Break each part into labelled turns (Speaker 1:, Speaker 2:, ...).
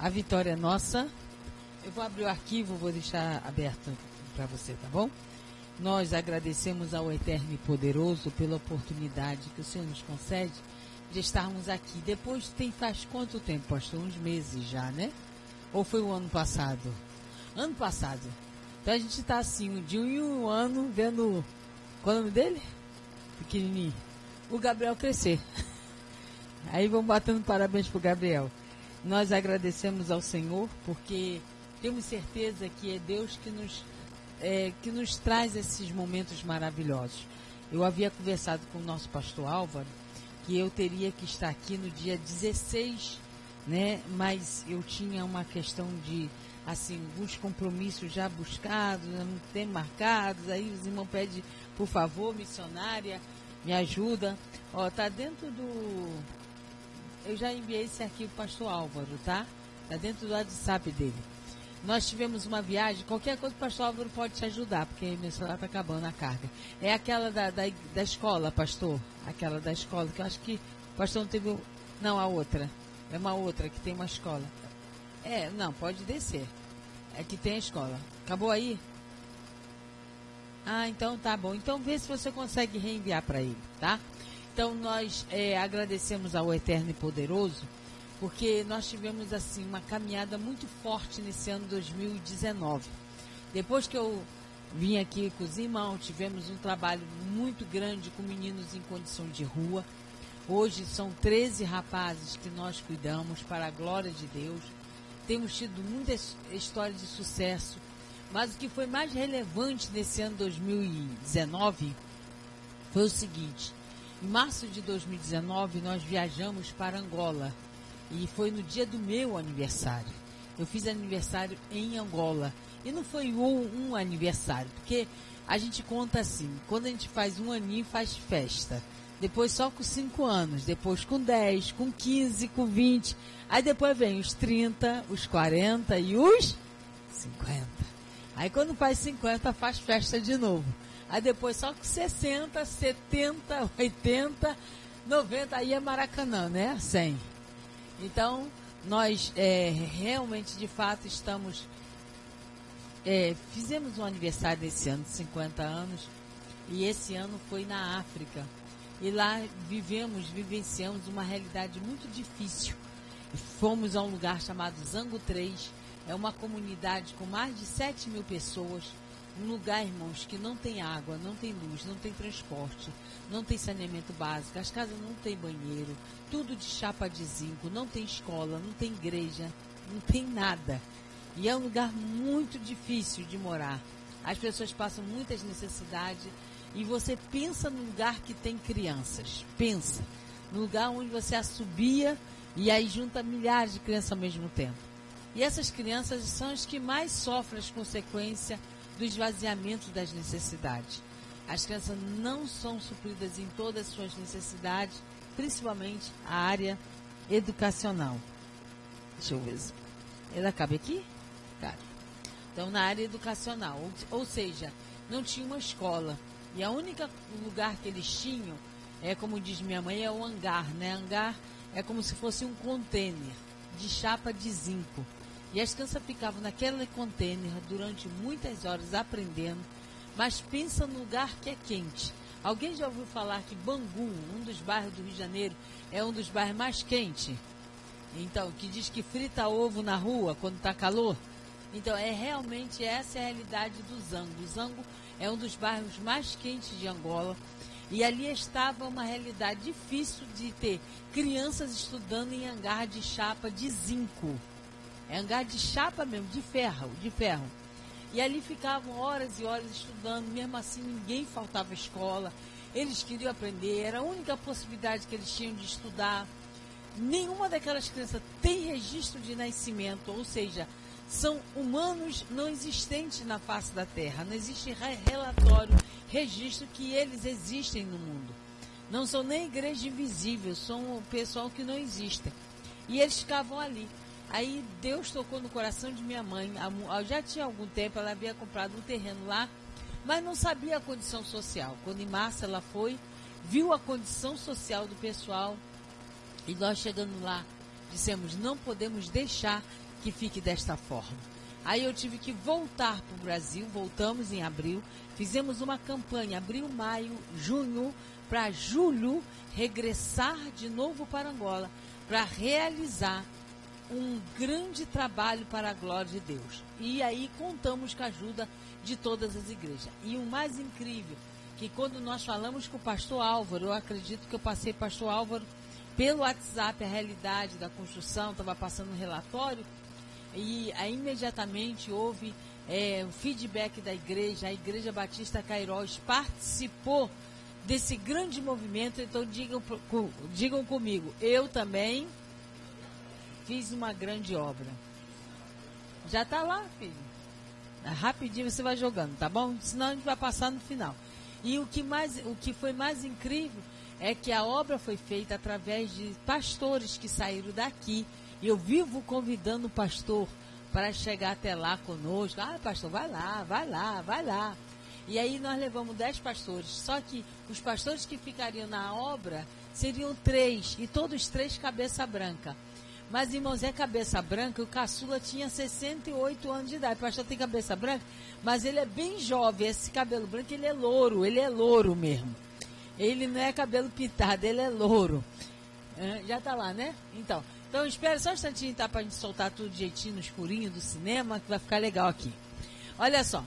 Speaker 1: A vitória é nossa. Eu vou abrir o arquivo, vou deixar aberto para você, tá bom? Nós agradecemos ao Eterno e Poderoso pela oportunidade que o Senhor nos concede de estarmos aqui. Depois tem faz quanto tempo, pastor? Uns meses já, né? Ou foi o ano passado? Ano passado. Então a gente está assim, um em um ano, vendo. Qual é o nome dele? Pequenininho. O Gabriel crescer. Aí vamos batendo parabéns pro Gabriel. Nós agradecemos ao Senhor porque temos certeza que é Deus que nos, é, que nos traz esses momentos maravilhosos. Eu havia conversado com o nosso pastor Álvaro que eu teria que estar aqui no dia 16, né? Mas eu tinha uma questão de assim, alguns compromissos já buscados, não tem marcados, aí os irmãos pedem, por favor, missionária, me ajuda. Ó, tá dentro do. Eu já enviei esse arquivo para o pastor Álvaro, tá? Tá dentro do WhatsApp dele. Nós tivemos uma viagem, qualquer coisa o pastor Álvaro pode te ajudar, porque meu celular está acabando a carga. É aquela da, da, da, escola, pastor. Aquela da escola, que eu acho que o pastor não teve. Não, a outra. É uma outra que tem uma escola. É, não, pode descer. É que tem a escola. Acabou aí? Ah, então tá bom. Então vê se você consegue reenviar para ele, tá? Então nós é, agradecemos ao Eterno e Poderoso porque nós tivemos assim uma caminhada muito forte nesse ano 2019. Depois que eu vim aqui com os irmãos, tivemos um trabalho muito grande com meninos em condição de rua. Hoje são 13 rapazes que nós cuidamos para a glória de Deus. Temos tido muitas histórias de sucesso, mas o que foi mais relevante nesse ano 2019 foi o seguinte: em março de 2019 nós viajamos para Angola e foi no dia do meu aniversário. Eu fiz aniversário em Angola. E não foi um, um aniversário, porque a gente conta assim: quando a gente faz um aninho, faz festa. Depois só com 5 anos, depois com 10, com 15, com 20. Aí depois vem os 30, os 40 e os 50. Aí quando faz 50, faz festa de novo. Aí depois só com 60, 70, 80, 90, aí é Maracanã, né? 100. Então, nós é, realmente, de fato, estamos. É, fizemos um aniversário esse ano de 50 anos e esse ano foi na África. E lá vivemos, vivenciamos uma realidade muito difícil. Fomos a um lugar chamado Zango 3, é uma comunidade com mais de 7 mil pessoas. Um lugar, irmãos, que não tem água, não tem luz, não tem transporte, não tem saneamento básico, as casas não têm banheiro, tudo de chapa de zinco, não tem escola, não tem igreja, não tem nada. E é um lugar muito difícil de morar. As pessoas passam muitas necessidades e você pensa num lugar que tem crianças. Pensa. No lugar onde você assobia e aí junta milhares de crianças ao mesmo tempo. E essas crianças são as que mais sofrem as consequências do esvaziamento das necessidades. As crianças não são supridas em todas as suas necessidades, principalmente a área educacional. Deixa eu ver. Ele cabe aqui? Cabe. Então, na área educacional, ou, ou seja, não tinha uma escola. E a única lugar que eles tinham, é como diz minha mãe, é o hangar, né? Hangar é como se fosse um container de chapa de zinco. E as crianças ficavam naquele container durante muitas horas aprendendo, mas pensa no lugar que é quente. Alguém já ouviu falar que Bangu, um dos bairros do Rio de Janeiro, é um dos bairros mais quentes? Então, que diz que frita ovo na rua quando está calor? Então, é realmente essa é a realidade do Zango. O Zango é um dos bairros mais quentes de Angola. E ali estava uma realidade difícil de ter crianças estudando em hangar de chapa de zinco. É hangar de chapa mesmo, de ferro, de ferro. E ali ficavam horas e horas estudando, mesmo assim ninguém faltava escola. Eles queriam aprender, era a única possibilidade que eles tinham de estudar. Nenhuma daquelas crianças tem registro de nascimento, ou seja, são humanos não existentes na face da Terra. Não existe relatório, registro que eles existem no mundo. Não são nem igreja invisível, são o pessoal que não existe. E eles ficavam ali. Aí Deus tocou no coração de minha mãe. Já tinha algum tempo, ela havia comprado um terreno lá, mas não sabia a condição social. Quando em março ela foi, viu a condição social do pessoal e nós chegando lá, dissemos: não podemos deixar que fique desta forma. Aí eu tive que voltar para o Brasil, voltamos em abril, fizemos uma campanha, abril, maio, junho, para julho regressar de novo para Angola, para realizar um grande trabalho para a glória de Deus. E aí contamos com a ajuda de todas as igrejas. E o mais incrível, que quando nós falamos com o pastor Álvaro, eu acredito que eu passei pastor Álvaro pelo WhatsApp a realidade da construção, estava passando um relatório, e aí imediatamente houve é, feedback da igreja, a Igreja Batista Cairóis participou desse grande movimento, então digam, digam comigo, eu também fiz uma grande obra. Já está lá, filho. Rapidinho você vai jogando, tá bom? Senão a gente vai passar no final. E o que, mais, o que foi mais incrível é que a obra foi feita através de pastores que saíram daqui. Eu vivo convidando o pastor para chegar até lá conosco. Ah, pastor, vai lá, vai lá, vai lá. E aí nós levamos dez pastores. Só que os pastores que ficariam na obra seriam três, e todos três cabeça branca. Mas, irmãos, é cabeça branca, o caçula tinha 68 anos de idade. O pastor tem cabeça branca, mas ele é bem jovem. Esse cabelo branco, ele é louro, ele é louro mesmo. Ele não é cabelo pintado, ele é louro. É, já tá lá, né? Então, então espera só um instantinho, tá? Pra gente soltar tudo jeitinho no escurinho do cinema, que vai ficar legal aqui. Olha só.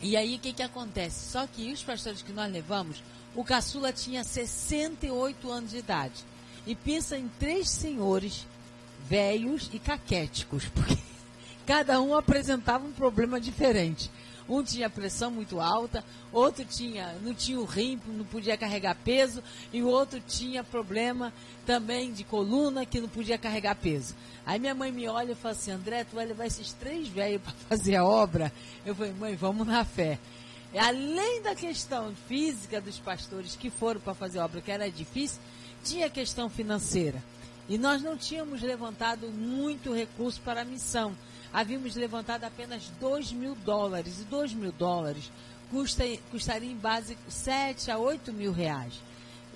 Speaker 1: E aí, o que que acontece? Só que os pastores que nós levamos, o caçula tinha 68 anos de idade. E pensa em três senhores velhos e caquéticos, porque cada um apresentava um problema diferente. Um tinha pressão muito alta, outro tinha, não tinha o rim, não podia carregar peso, e o outro tinha problema também de coluna, que não podia carregar peso. Aí minha mãe me olha e fala assim, André, tu vai levar esses três velhos para fazer a obra? Eu falei, mãe, vamos na fé. Além da questão física dos pastores que foram para fazer a obra, que era difícil, tinha a questão financeira. E nós não tínhamos levantado muito recurso para a missão havíamos levantado apenas 2 mil dólares. E 2 mil dólares custa, custaria em base 7 a 8 mil reais.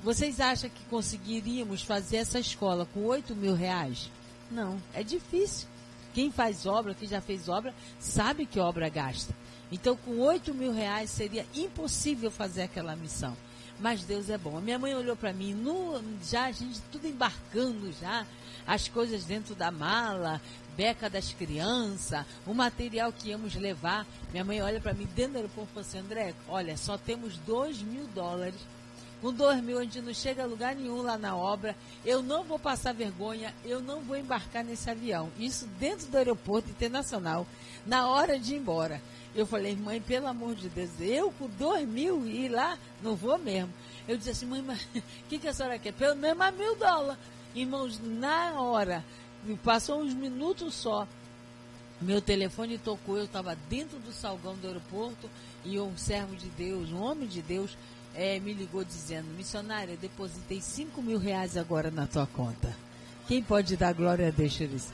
Speaker 1: Vocês acham que conseguiríamos fazer essa escola com 8 mil reais? Não, é difícil. Quem faz obra, quem já fez obra, sabe que obra gasta. Então, com 8 mil reais seria impossível fazer aquela missão. Mas Deus é bom. A minha mãe olhou para mim, no, já a gente tudo embarcando já, as coisas dentro da mala, beca das crianças, o material que íamos levar. Minha mãe olha para mim dentro do aeroporto e fala assim, André, olha, só temos dois mil dólares. Com dois mil a gente não chega a lugar nenhum lá na obra. Eu não vou passar vergonha, eu não vou embarcar nesse avião. Isso dentro do aeroporto internacional, na hora de ir embora. Eu falei, mãe, pelo amor de Deus, eu com dois mil ir lá, não vou mesmo. Eu disse assim, mãe, mas o que, que a senhora quer? Pelo menos mil dólares. Irmãos, na hora, passou uns minutos só, meu telefone tocou, eu estava dentro do salgão do aeroporto e um servo de Deus, um homem de Deus, é, me ligou dizendo, missionária, depositei 5 mil reais agora na tua conta. Quem pode dar glória a Deus?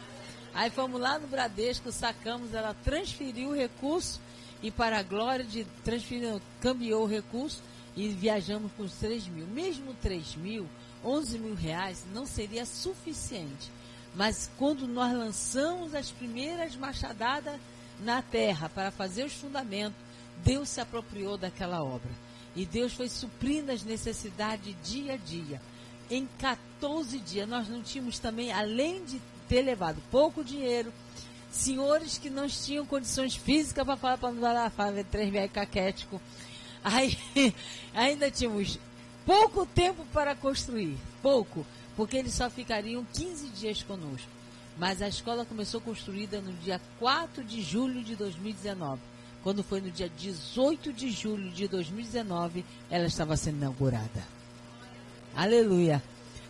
Speaker 1: Aí fomos lá no Bradesco, sacamos, ela transferiu o recurso e para a glória de transferir, cambiou o recurso e viajamos com os 3 mil. Mesmo 3 mil, 11 mil reais não seria suficiente. Mas quando nós lançamos as primeiras machadadas na terra para fazer os fundamentos, Deus se apropriou daquela obra. E Deus foi suprindo as necessidades dia a dia. Em 14 dias, nós não tínhamos também, além de ter levado pouco dinheiro, senhores que não tinham condições físicas para falar para lá, falar três velhos caquético. Aí, ainda tínhamos pouco tempo para construir, pouco, porque eles só ficariam 15 dias conosco. Mas a escola começou construída no dia 4 de julho de 2019. Quando foi no dia 18 de julho de 2019, ela estava sendo inaugurada. Aleluia.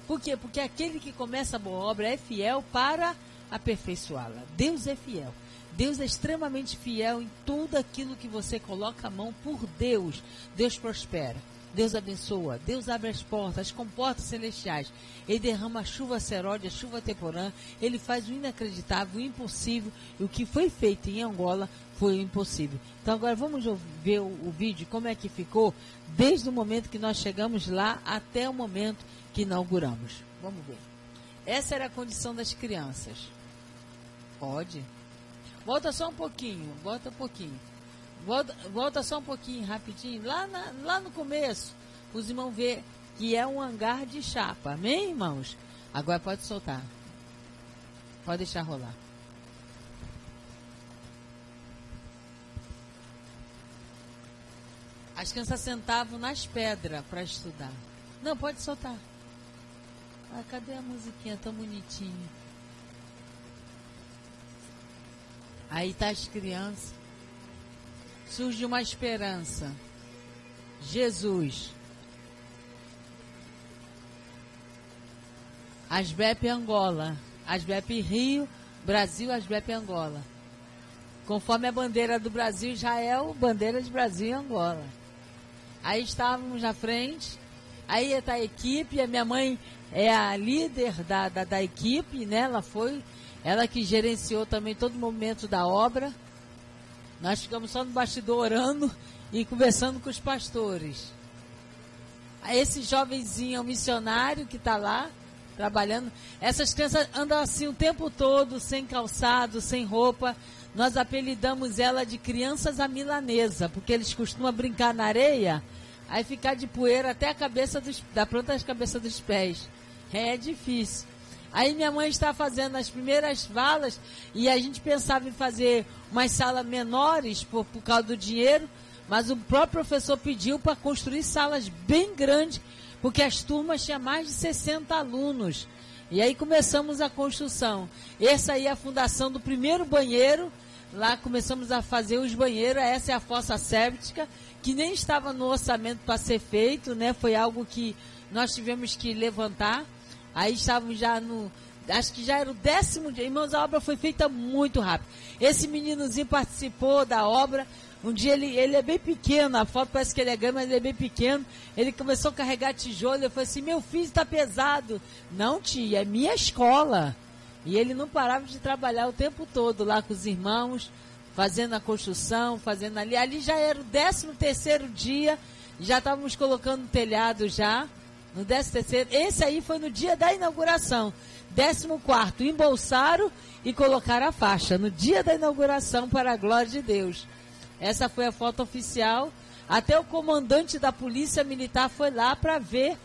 Speaker 1: Por quê? Porque aquele que começa a boa obra é fiel para aperfeiçoá-la. Deus é fiel. Deus é extremamente fiel em tudo aquilo que você coloca a mão por Deus. Deus prospera. Deus abençoa, Deus abre as portas, as comportas celestiais. Ele derrama a chuva seródia, a chuva temporã. Ele faz o inacreditável, o impossível. E o que foi feito em Angola foi o impossível. Então agora vamos ver o, o vídeo, como é que ficou, desde o momento que nós chegamos lá até o momento que inauguramos. Vamos ver. Essa era a condição das crianças. Pode. Volta só um pouquinho, volta um pouquinho. Volta, volta só um pouquinho, rapidinho, lá, na, lá no começo, os irmãos ver que é um hangar de chapa. Amém, irmãos? Agora pode soltar. Pode deixar rolar. As crianças sentavam nas pedras para estudar. Não, pode soltar. Ah, cadê a musiquinha tão bonitinha? Aí tá as crianças. Surge uma esperança. Jesus. Asbep Angola. Asbep Rio, Brasil, Asbep Angola. Conforme a bandeira do Brasil, Israel, bandeira de Brasil e Angola. Aí estávamos na frente, aí está a equipe, a minha mãe é a líder da, da, da equipe, né? Ela foi, ela que gerenciou também todo o momento da obra. Nós ficamos só no bastidor orando e conversando com os pastores. Esse jovenzinho, o missionário que está lá, trabalhando. Essas crianças andam assim o tempo todo, sem calçado, sem roupa. Nós apelidamos ela de crianças à milanesa, porque eles costumam brincar na areia, aí ficar de poeira até a cabeça dos, da planta das cabeças dos pés. É difícil. Aí minha mãe está fazendo as primeiras valas e a gente pensava em fazer umas salas menores por, por causa do dinheiro, mas o próprio professor pediu para construir salas bem grandes, porque as turmas tinham mais de 60 alunos. E aí começamos a construção. Essa aí é a fundação do primeiro banheiro. Lá começamos a fazer os banheiros. Essa é a fossa séptica, que nem estava no orçamento para ser feito, né? Foi algo que nós tivemos que levantar. Aí estávamos já no. Acho que já era o décimo dia. Irmãos, a obra foi feita muito rápido. Esse meninozinho participou da obra. Um dia ele, ele é bem pequeno, a foto parece que ele é grande, mas ele é bem pequeno. Ele começou a carregar tijolo. Eu falei assim: meu filho está pesado. Não, tia, é minha escola. E ele não parava de trabalhar o tempo todo lá com os irmãos, fazendo a construção, fazendo ali. Ali já era o décimo terceiro dia, já estávamos colocando o telhado já. No décimo terceiro, esse aí foi no dia da inauguração. Décimo quarto, embolsaram e colocaram a faixa no dia da inauguração para a glória de Deus. Essa foi a foto oficial. Até o comandante da polícia militar foi lá para ver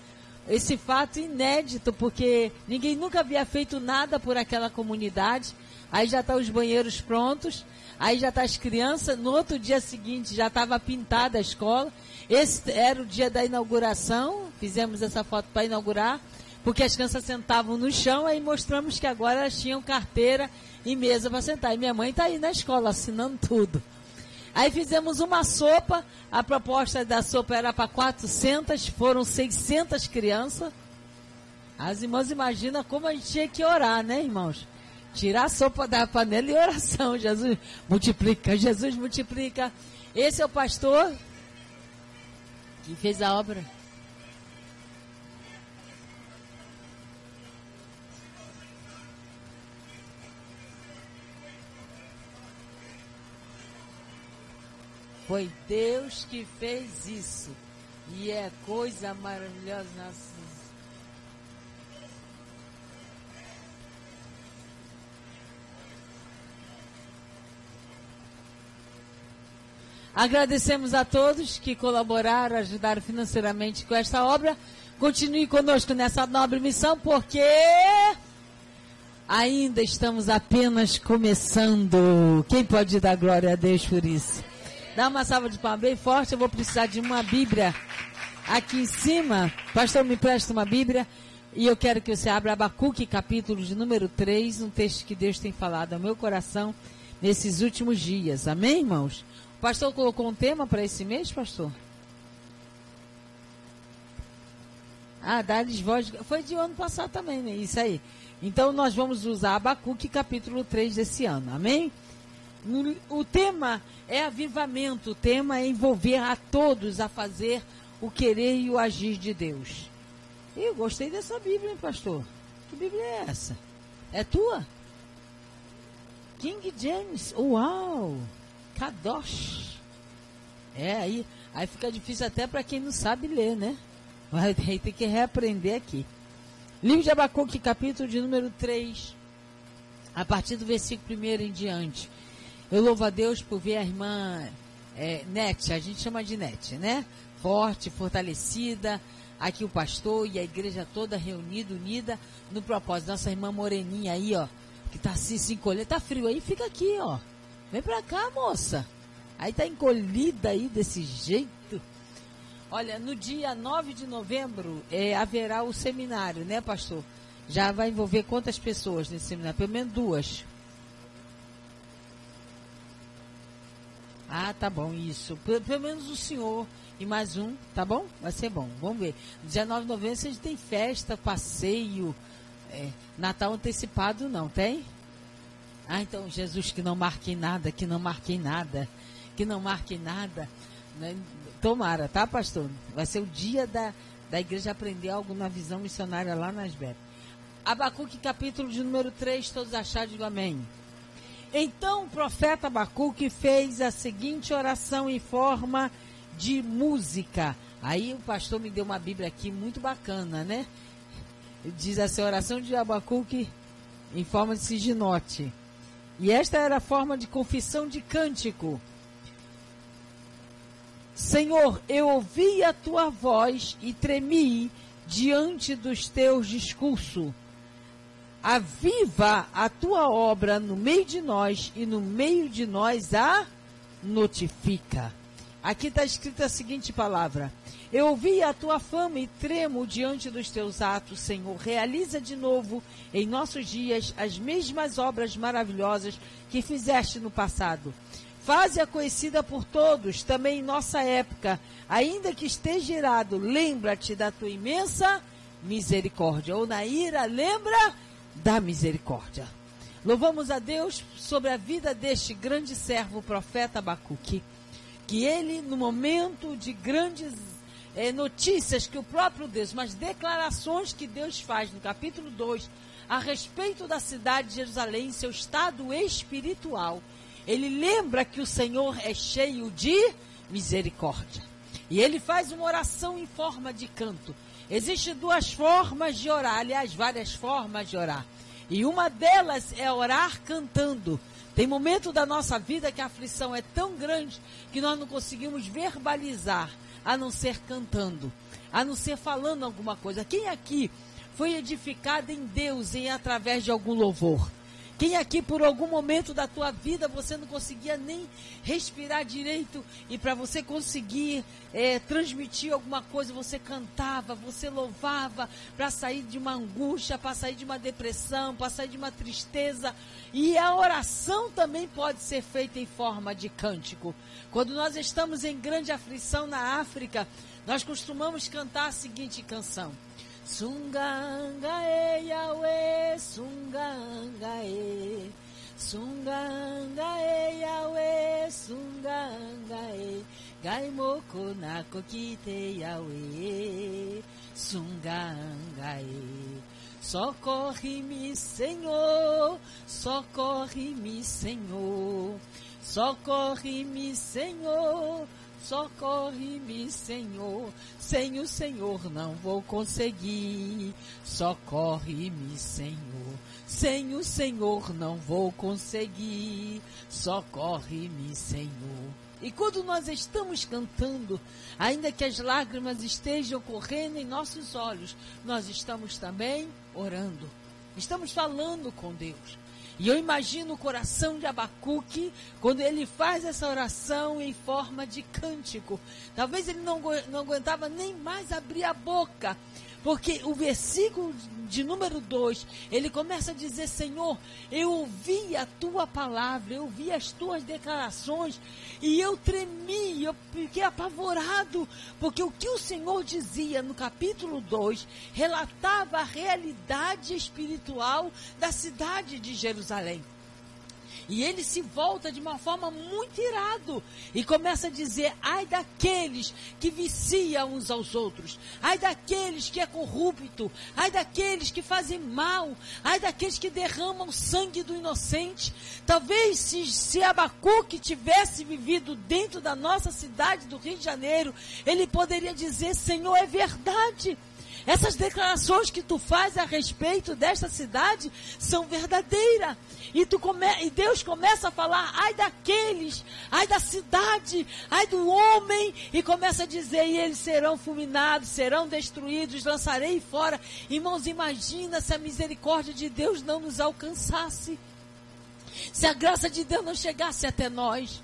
Speaker 1: esse fato inédito, porque ninguém nunca havia feito nada por aquela comunidade. Aí já tá os banheiros prontos, aí já tá as crianças. No outro dia seguinte já estava pintada a escola. Esse era o dia da inauguração. Fizemos essa foto para inaugurar, porque as crianças sentavam no chão. Aí mostramos que agora elas tinham carteira e mesa para sentar. E minha mãe está aí na escola assinando tudo. Aí fizemos uma sopa, a proposta da sopa era para 400, foram 600 crianças. As irmãs imaginam como a gente tinha que orar, né, irmãos? Tirar a sopa da panela e oração. Jesus multiplica, Jesus multiplica. Esse é o pastor que fez a obra. Foi Deus que fez isso. E é coisa maravilhosa. Nossa. Agradecemos a todos que colaboraram, ajudaram financeiramente com esta obra. Continue conosco nessa nobre missão, porque ainda estamos apenas começando. Quem pode dar glória a Deus por isso? Dá uma salva de palmas bem forte. Eu vou precisar de uma Bíblia aqui em cima. Pastor, me presta uma Bíblia. E eu quero que você abra Abacuque, capítulo de número 3, um texto que Deus tem falado ao meu coração nesses últimos dias. Amém, irmãos? O pastor colocou um tema para esse mês, pastor? Ah, dá-lhes voz. Foi de ano passado também, né? Isso aí. Então nós vamos usar Abacuque, capítulo 3 desse ano. Amém? O tema é avivamento, o tema é envolver a todos a fazer o querer e o agir de Deus. Eu gostei dessa Bíblia, hein, pastor? Que Bíblia é essa? É tua? King James. Uau! Kadosh. É, aí, aí fica difícil até para quem não sabe ler, né? Vai ter que reaprender aqui. Livro de Abacuque, capítulo de número 3. a partir do versículo 1 em diante. Eu louvo a Deus por ver a irmã é, Nete, a gente chama de Nete, né? Forte, fortalecida, aqui o pastor e a igreja toda reunida, unida no propósito. Nossa irmã Moreninha aí, ó, que tá assim, se encolhendo, tá frio aí, fica aqui, ó. Vem pra cá, moça. Aí tá encolhida aí desse jeito. Olha, no dia 9 de novembro é, haverá o seminário, né, pastor? Já vai envolver quantas pessoas nesse seminário? Pelo menos duas. Ah, tá bom, isso. Pelo, menos o senhor e mais um, tá bom? Vai ser bom, vamos ver. Dia 9 de novembro vocês têm festa, passeio, é, Natal antecipado não, tem? Ah, então Jesus que não marque nada, que não marque nada, que não marque nada. Né? Tomara, tá, pastor? Vai ser o dia da, da igreja aprender algo na visão missionária lá nas Betas. Abacuque, capítulo de número 3, todos digo amém. Então o profeta Abacuque fez a seguinte oração em forma de música. Aí o pastor me deu uma Bíblia aqui muito bacana, né? Diz assim, oração de Abacuque em forma de siginote. E esta era a forma de confissão de cântico. Senhor, eu ouvi a tua voz e tremi diante dos teus discursos aviva a tua obra no meio de nós e no meio de nós a notifica. Aqui está escrita a seguinte palavra: Eu ouvi a tua fama e tremo diante dos teus atos, Senhor. Realiza de novo em nossos dias as mesmas obras maravilhosas que fizeste no passado. Faze-a conhecida por todos, também em nossa época. Ainda que esteja irado, lembra-te da tua imensa misericórdia. Ou na ira, lembra da misericórdia. Louvamos a Deus sobre a vida deste grande servo, o profeta Abacuque, que ele, no momento de grandes é, notícias que o próprio Deus, mas declarações que Deus faz no capítulo 2 a respeito da cidade de Jerusalém, seu estado espiritual, ele lembra que o Senhor é cheio de misericórdia. E ele faz uma oração em forma de canto. Existem duas formas de orar, aliás, várias formas de orar. E uma delas é orar cantando. Tem momento da nossa vida que a aflição é tão grande que nós não conseguimos verbalizar, a não ser cantando, a não ser falando alguma coisa. Quem aqui foi edificado em Deus em através de algum louvor? Quem aqui por algum momento da tua vida você não conseguia nem respirar direito e para você conseguir é, transmitir alguma coisa você cantava, você louvava para sair de uma angústia, para sair de uma depressão, para sair de uma tristeza. E a oração também pode ser feita em forma de cântico. Quando nós estamos em grande aflição na África, nós costumamos cantar a seguinte canção. Sunganga e Yahweh, Sunganga e Sunganga e Yahweh, Sunganga e. Gaimoko nako kite Yahweh, Sunganga e. Socorre-me, Senhor, socorre-me, Senhor, socorre-me, Senhor, Socorre-me, Senhor. Sem o Senhor não vou conseguir. Socorre-me, Senhor. Sem o Senhor não vou conseguir. Socorre-me, Senhor. E quando nós estamos cantando, ainda que as lágrimas estejam correndo em nossos olhos, nós estamos também orando. Estamos falando com Deus. E eu imagino o coração de Abacuque quando ele faz essa oração em forma de cântico. Talvez ele não, não aguentava nem mais abrir a boca. Porque o versículo de número 2, ele começa a dizer: Senhor, eu ouvi a tua palavra, eu ouvi as tuas declarações, e eu tremi, eu fiquei apavorado, porque o que o Senhor dizia no capítulo 2 relatava a realidade espiritual da cidade de Jerusalém. E ele se volta de uma forma muito irado e começa a dizer: ai daqueles que viciam uns aos outros, ai daqueles que é corrupto, ai daqueles que fazem mal, ai daqueles que derramam sangue do inocente. Talvez se, se Abacuque tivesse vivido dentro da nossa cidade do Rio de Janeiro, ele poderia dizer: Senhor, é verdade. Essas declarações que tu faz a respeito desta cidade são verdadeiras. E, tu come, e Deus começa a falar, ai daqueles, ai da cidade, ai do homem, e começa a dizer, e eles serão fulminados, serão destruídos, lançarei fora. Irmãos, imagina se a misericórdia de Deus não nos alcançasse. Se a graça de Deus não chegasse até nós.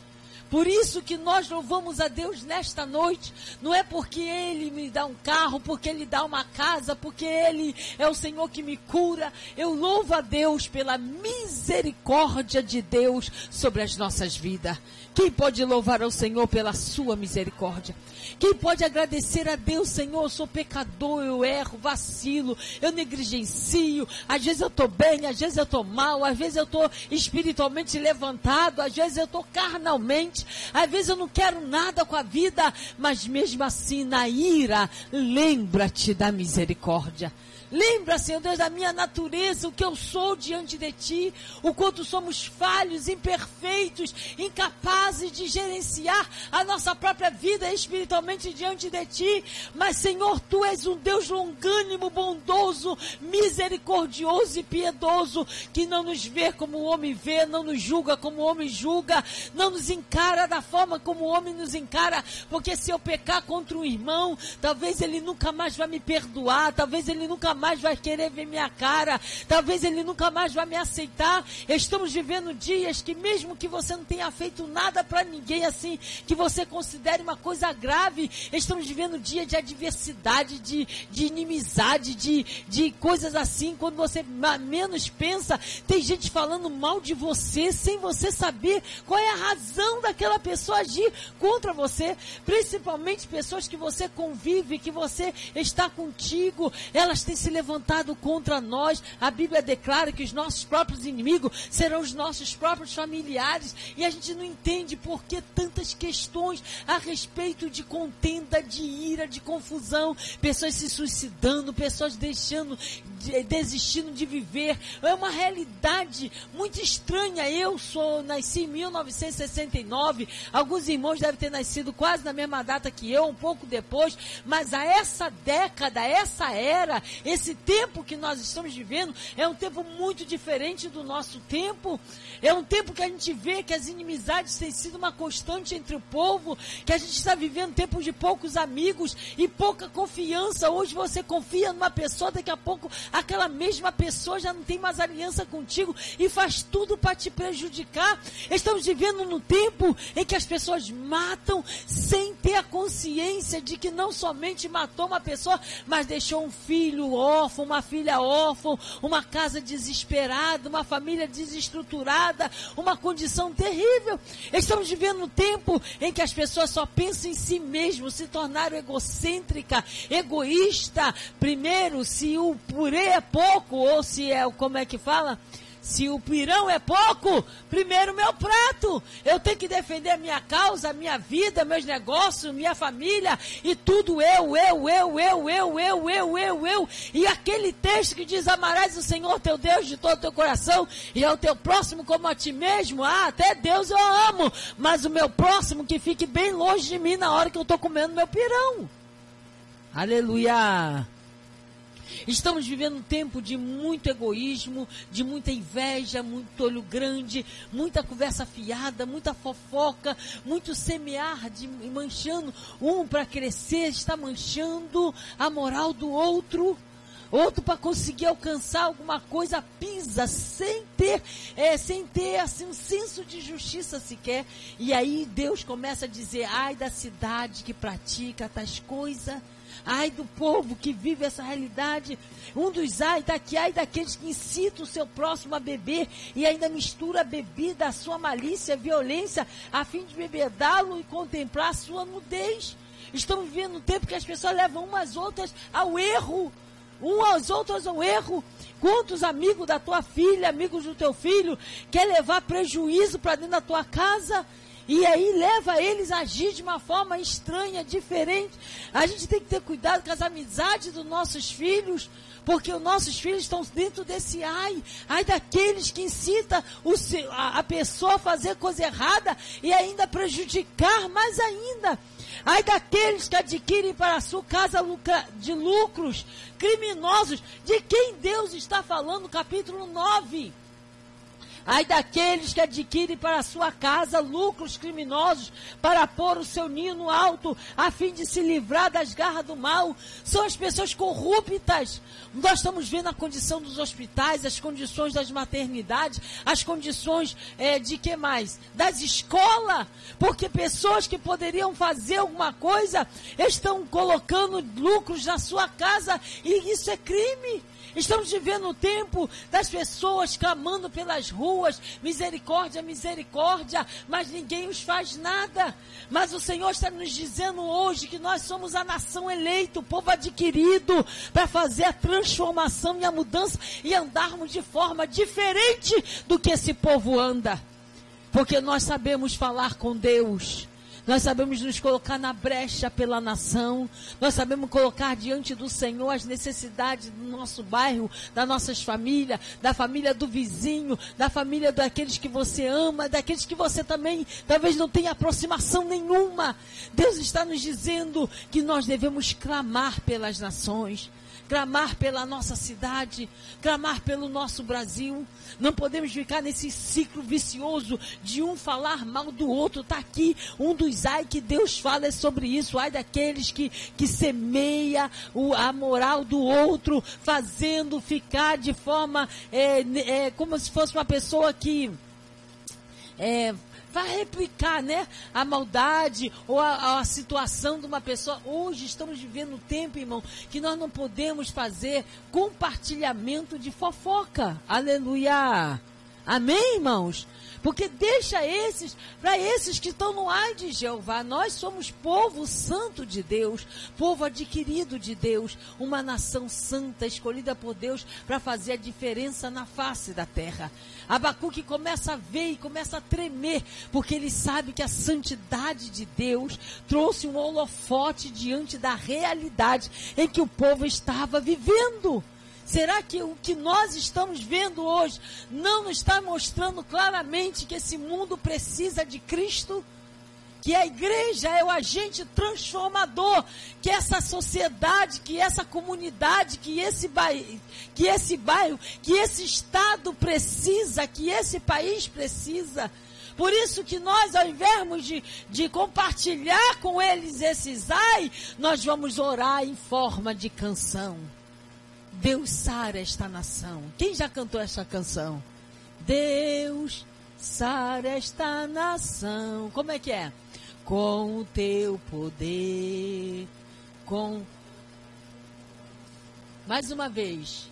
Speaker 1: Por isso que nós louvamos a Deus nesta noite. Não é porque Ele me dá um carro, porque Ele dá uma casa, porque Ele é o Senhor que me cura. Eu louvo a Deus pela misericórdia de Deus sobre as nossas vidas. Quem pode louvar ao Senhor pela sua misericórdia? Quem pode agradecer a Deus, Senhor? Eu sou pecador, eu erro, vacilo, eu negligencio. Às vezes eu estou bem, às vezes eu estou mal, às vezes eu estou espiritualmente levantado, às vezes eu estou carnalmente, às vezes eu não quero nada com a vida, mas mesmo assim, na ira, lembra-te da misericórdia. Lembra, Senhor Deus, da minha natureza, o que eu sou diante de Ti, o quanto somos falhos, imperfeitos, incapazes de gerenciar a nossa própria vida espiritualmente diante de Ti. Mas, Senhor, Tu és um Deus longânimo, bondoso, misericordioso e piedoso, que não nos vê como o homem vê, não nos julga como o homem julga, não nos encara da forma como o homem nos encara, porque se eu pecar contra um irmão, talvez ele nunca mais vai me perdoar, talvez ele nunca mais vai querer ver minha cara, talvez ele nunca mais vai me aceitar. Estamos vivendo dias que, mesmo que você não tenha feito nada para ninguém assim, que você considere uma coisa grave, estamos vivendo dia de adversidade, de, de inimizade, de, de coisas assim. Quando você menos pensa, tem gente falando mal de você sem você saber qual é a razão daquela pessoa agir contra você. Principalmente pessoas que você convive, que você está contigo, elas têm se levantado contra nós. A Bíblia declara que os nossos próprios inimigos serão os nossos próprios familiares. E a gente não entende por que tantas questões a respeito de contenda, de ira, de confusão. Pessoas se suicidando, pessoas deixando, de, desistindo de viver. É uma realidade muito estranha. Eu sou, nasci em 1969. Alguns irmãos devem ter nascido quase na mesma data que eu, um pouco depois. Mas a essa década, essa era, esse esse tempo que nós estamos vivendo é um tempo muito diferente do nosso tempo. É um tempo que a gente vê que as inimizades têm sido uma constante entre o povo, que a gente está vivendo tempos de poucos amigos e pouca confiança. Hoje você confia numa pessoa, daqui a pouco aquela mesma pessoa já não tem mais aliança contigo e faz tudo para te prejudicar. Estamos vivendo num tempo em que as pessoas matam sem ter a consciência de que não somente matou uma pessoa, mas deixou um filho, órfão, uma filha órfã, uma casa desesperada, uma família desestruturada, uma condição terrível. Estamos vivendo um tempo em que as pessoas só pensam em si mesmo, se tornaram egocêntrica, egoísta. Primeiro, se o purê é pouco, ou se é, como é que fala? Se o pirão é pouco, primeiro meu prato. Eu tenho que defender a minha causa, a minha vida, meus negócios, minha família e tudo eu, eu, eu, eu, eu, eu, eu, eu, eu. E aquele texto que diz: Amarás o Senhor teu Deus de todo o teu coração e ao teu próximo como a ti mesmo. Ah, até Deus eu amo, mas o meu próximo que fique bem longe de mim na hora que eu estou comendo meu pirão. Aleluia. Estamos vivendo um tempo de muito egoísmo, de muita inveja, muito olho grande, muita conversa fiada, muita fofoca, muito semear de manchando um para crescer, está manchando a moral do outro. Outro para conseguir alcançar alguma coisa pisa sem ter, é, sem ter assim um senso de justiça sequer. E aí Deus começa a dizer: ai da cidade que pratica tais coisas Ai do povo que vive essa realidade. Um dos ai daqui, ai daqueles que incitam o seu próximo a beber e ainda mistura a bebida, a sua malícia, a violência, a fim de bebedá-lo e contemplar a sua nudez. Estamos vivendo um tempo que as pessoas levam umas outras ao erro. Um aos outros ao erro. Quantos amigos da tua filha, amigos do teu filho, quer levar prejuízo para dentro da tua casa? E aí leva eles a agir de uma forma estranha, diferente. A gente tem que ter cuidado com as amizades dos nossos filhos, porque os nossos filhos estão dentro desse ai, ai daqueles que incita o, a, a pessoa a fazer coisa errada e ainda prejudicar mais ainda. Ai daqueles que adquirem para a sua casa de lucros criminosos. De quem Deus está falando, capítulo 9. Ai daqueles que adquirem para sua casa lucros criminosos para pôr o seu ninho no alto, a fim de se livrar das garras do mal. São as pessoas corruptas. Nós estamos vendo a condição dos hospitais, as condições das maternidades, as condições é, de que mais? Das escolas. Porque pessoas que poderiam fazer alguma coisa estão colocando lucros na sua casa e isso é crime. Estamos vivendo o tempo das pessoas clamando pelas ruas, misericórdia, misericórdia, mas ninguém os faz nada. Mas o Senhor está nos dizendo hoje que nós somos a nação eleita, o povo adquirido, para fazer a transformação e a mudança e andarmos de forma diferente do que esse povo anda. Porque nós sabemos falar com Deus. Nós sabemos nos colocar na brecha pela nação. Nós sabemos colocar diante do Senhor as necessidades do nosso bairro, das nossas famílias, da família do vizinho, da família daqueles que você ama, daqueles que você também talvez não tenha aproximação nenhuma. Deus está nos dizendo que nós devemos clamar pelas nações clamar pela nossa cidade, clamar pelo nosso Brasil. Não podemos ficar nesse ciclo vicioso de um falar mal do outro. Está aqui um dos ai que Deus fala é sobre isso. Ai daqueles que, que semeia o, a moral do outro, fazendo ficar de forma é, é, como se fosse uma pessoa que é, vai replicar, né? A maldade ou a, a, situação de uma pessoa. Hoje estamos vivendo um tempo, irmão, que nós não podemos fazer compartilhamento de fofoca. Aleluia. Amém, irmãos? Porque deixa esses, para esses que estão no ar de Jeová, nós somos povo santo de Deus, povo adquirido de Deus, uma nação santa, escolhida por Deus para fazer a diferença na face da terra. Abacuque começa a ver e começa a tremer, porque ele sabe que a santidade de Deus trouxe um holofote diante da realidade em que o povo estava vivendo. Será que o que nós estamos vendo hoje não nos está mostrando claramente que esse mundo precisa de Cristo? Que a igreja é o agente transformador, que essa sociedade, que essa comunidade, que esse bairro, que esse bairro, que esse estado precisa, que esse país precisa. Por isso que nós, ao invés de, de compartilhar com eles esses ai, nós vamos orar em forma de canção. Deus sara esta nação. Quem já cantou essa canção? Deus sara esta nação. Como é que é? Com o teu poder, com. Mais uma vez.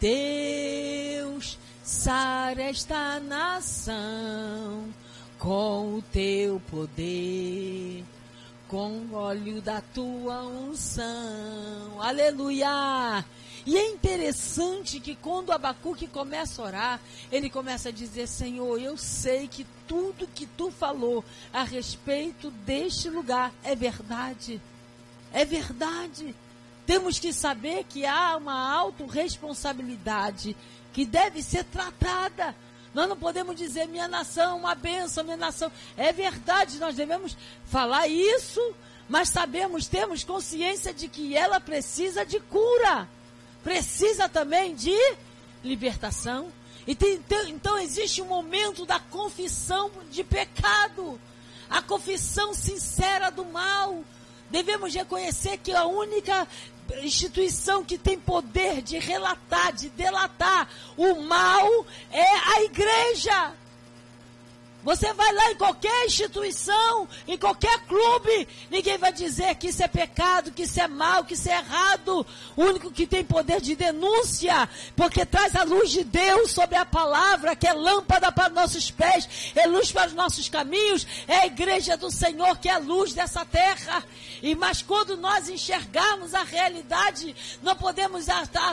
Speaker 1: Deus sara esta nação com o teu poder, com o óleo da tua unção. Aleluia! E é interessante que quando Abacuque começa a orar, ele começa a dizer: Senhor, eu sei que tudo que tu falou a respeito deste lugar é verdade. É verdade. Temos que saber que há uma autorresponsabilidade que deve ser tratada. Nós não podemos dizer minha nação, uma benção, minha nação. É verdade, nós devemos falar isso, mas sabemos, temos consciência de que ela precisa de cura precisa também de libertação. Então, então existe um momento da confissão de pecado, a confissão sincera do mal. Devemos reconhecer que a única instituição que tem poder de relatar, de delatar o mal é a igreja. Você vai lá em qualquer instituição, em qualquer clube, ninguém vai dizer que isso é pecado, que isso é mal, que isso é errado. O único que tem poder de denúncia, porque traz a luz de Deus sobre a palavra, que é lâmpada para nossos pés, é luz para os nossos caminhos, é a igreja do Senhor que é a luz dessa terra. E mas quando nós enxergarmos a realidade, não podemos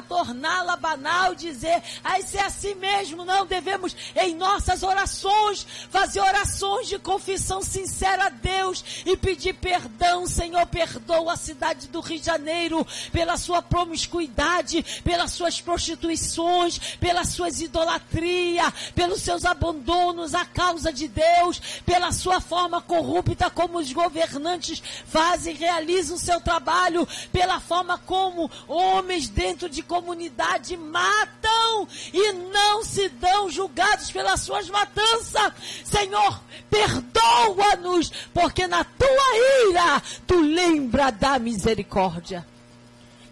Speaker 1: torná-la banal, dizer, ah, isso é assim mesmo. Não devemos, em nossas orações, fazer orações de confissão sincera a Deus e pedir perdão. Senhor, perdoa a cidade do Rio de Janeiro pela sua promiscuidade, pelas suas prostituições, pelas suas idolatrias, pelos seus abandonos à causa de Deus, pela sua forma corrupta como os governantes fazem, realizam o seu trabalho, pela forma como homens dentro de comunidade matam e não se dão julgados pelas suas matanças. Senhor, perdoa-nos, porque na tua ira tu lembra da misericórdia.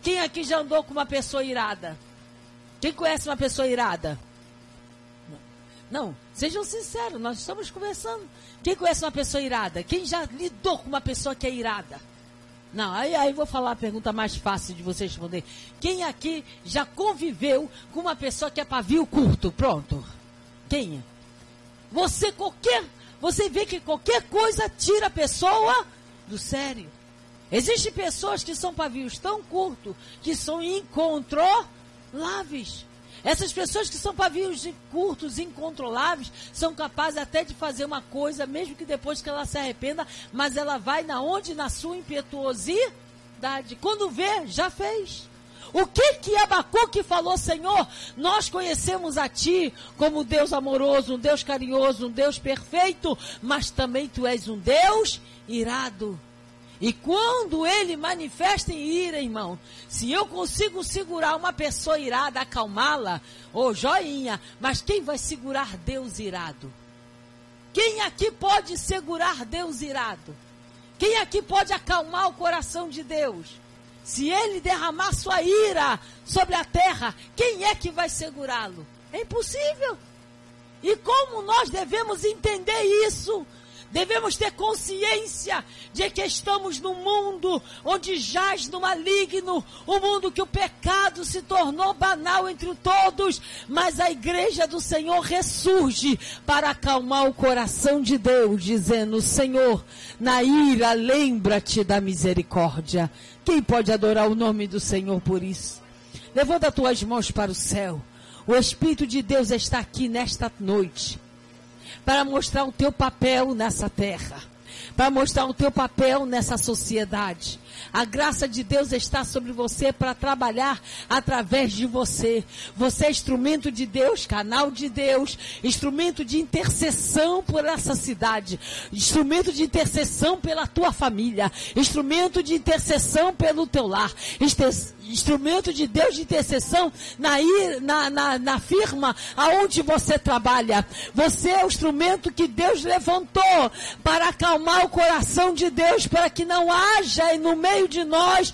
Speaker 1: Quem aqui já andou com uma pessoa irada? Quem conhece uma pessoa irada? Não, sejam sinceros, nós estamos conversando. Quem conhece uma pessoa irada? Quem já lidou com uma pessoa que é irada? Não, aí, aí vou falar a pergunta mais fácil de você responder. Quem aqui já conviveu com uma pessoa que é pavio curto? Pronto. Quem? Você qualquer, você vê que qualquer coisa tira a pessoa do sério. Existem pessoas que são pavios tão curtos que são incontroláveis. Essas pessoas que são pavios curtos, incontroláveis, são capazes até de fazer uma coisa, mesmo que depois que ela se arrependa, mas ela vai na onde? Na sua impetuosidade. Quando vê, já fez. O que que Abacuque falou, Senhor? Nós conhecemos a Ti como Deus amoroso, um Deus carinhoso, um Deus perfeito, mas também Tu és um Deus irado. E quando ele manifesta em ira, irmão, se eu consigo segurar uma pessoa irada, acalmá-la, ô oh, joinha, mas quem vai segurar Deus irado? Quem aqui pode segurar Deus irado? Quem aqui pode acalmar o coração de Deus? Se ele derramar sua ira sobre a terra, quem é que vai segurá-lo? É impossível. E como nós devemos entender isso? Devemos ter consciência de que estamos num mundo onde jaz no maligno, um mundo que o pecado se tornou banal entre todos, mas a igreja do Senhor ressurge para acalmar o coração de Deus, dizendo: Senhor, na ira, lembra-te da misericórdia. Quem pode adorar o nome do Senhor por isso? Levanta tuas mãos para o céu. O Espírito de Deus está aqui nesta noite para mostrar o teu papel nessa terra, para mostrar o teu papel nessa sociedade. A graça de Deus está sobre você para trabalhar através de você. Você é instrumento de Deus, canal de Deus, instrumento de intercessão por essa cidade, instrumento de intercessão pela tua família, instrumento de intercessão pelo teu lar, instrumento de Deus de intercessão na, na, na, na firma aonde você trabalha. Você é o instrumento que Deus levantou para acalmar o coração de Deus, para que não haja no meio de nós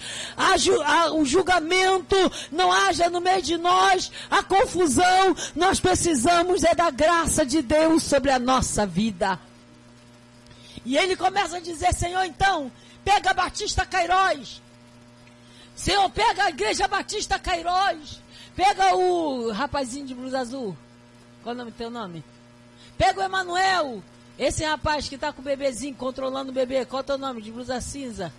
Speaker 1: o julgamento, não haja no meio de nós a confusão. Nós precisamos é da graça de Deus sobre a nossa vida. E ele começa a dizer, Senhor, então, pega Batista Cairóis Senhor, pega a igreja Batista Cairóis. Pega o rapazinho de blusa azul. Qual é o nome teu nome? Pega o Emanuel. Esse rapaz que está com o bebezinho, controlando o bebê. Qual é o teu nome? De blusa cinza.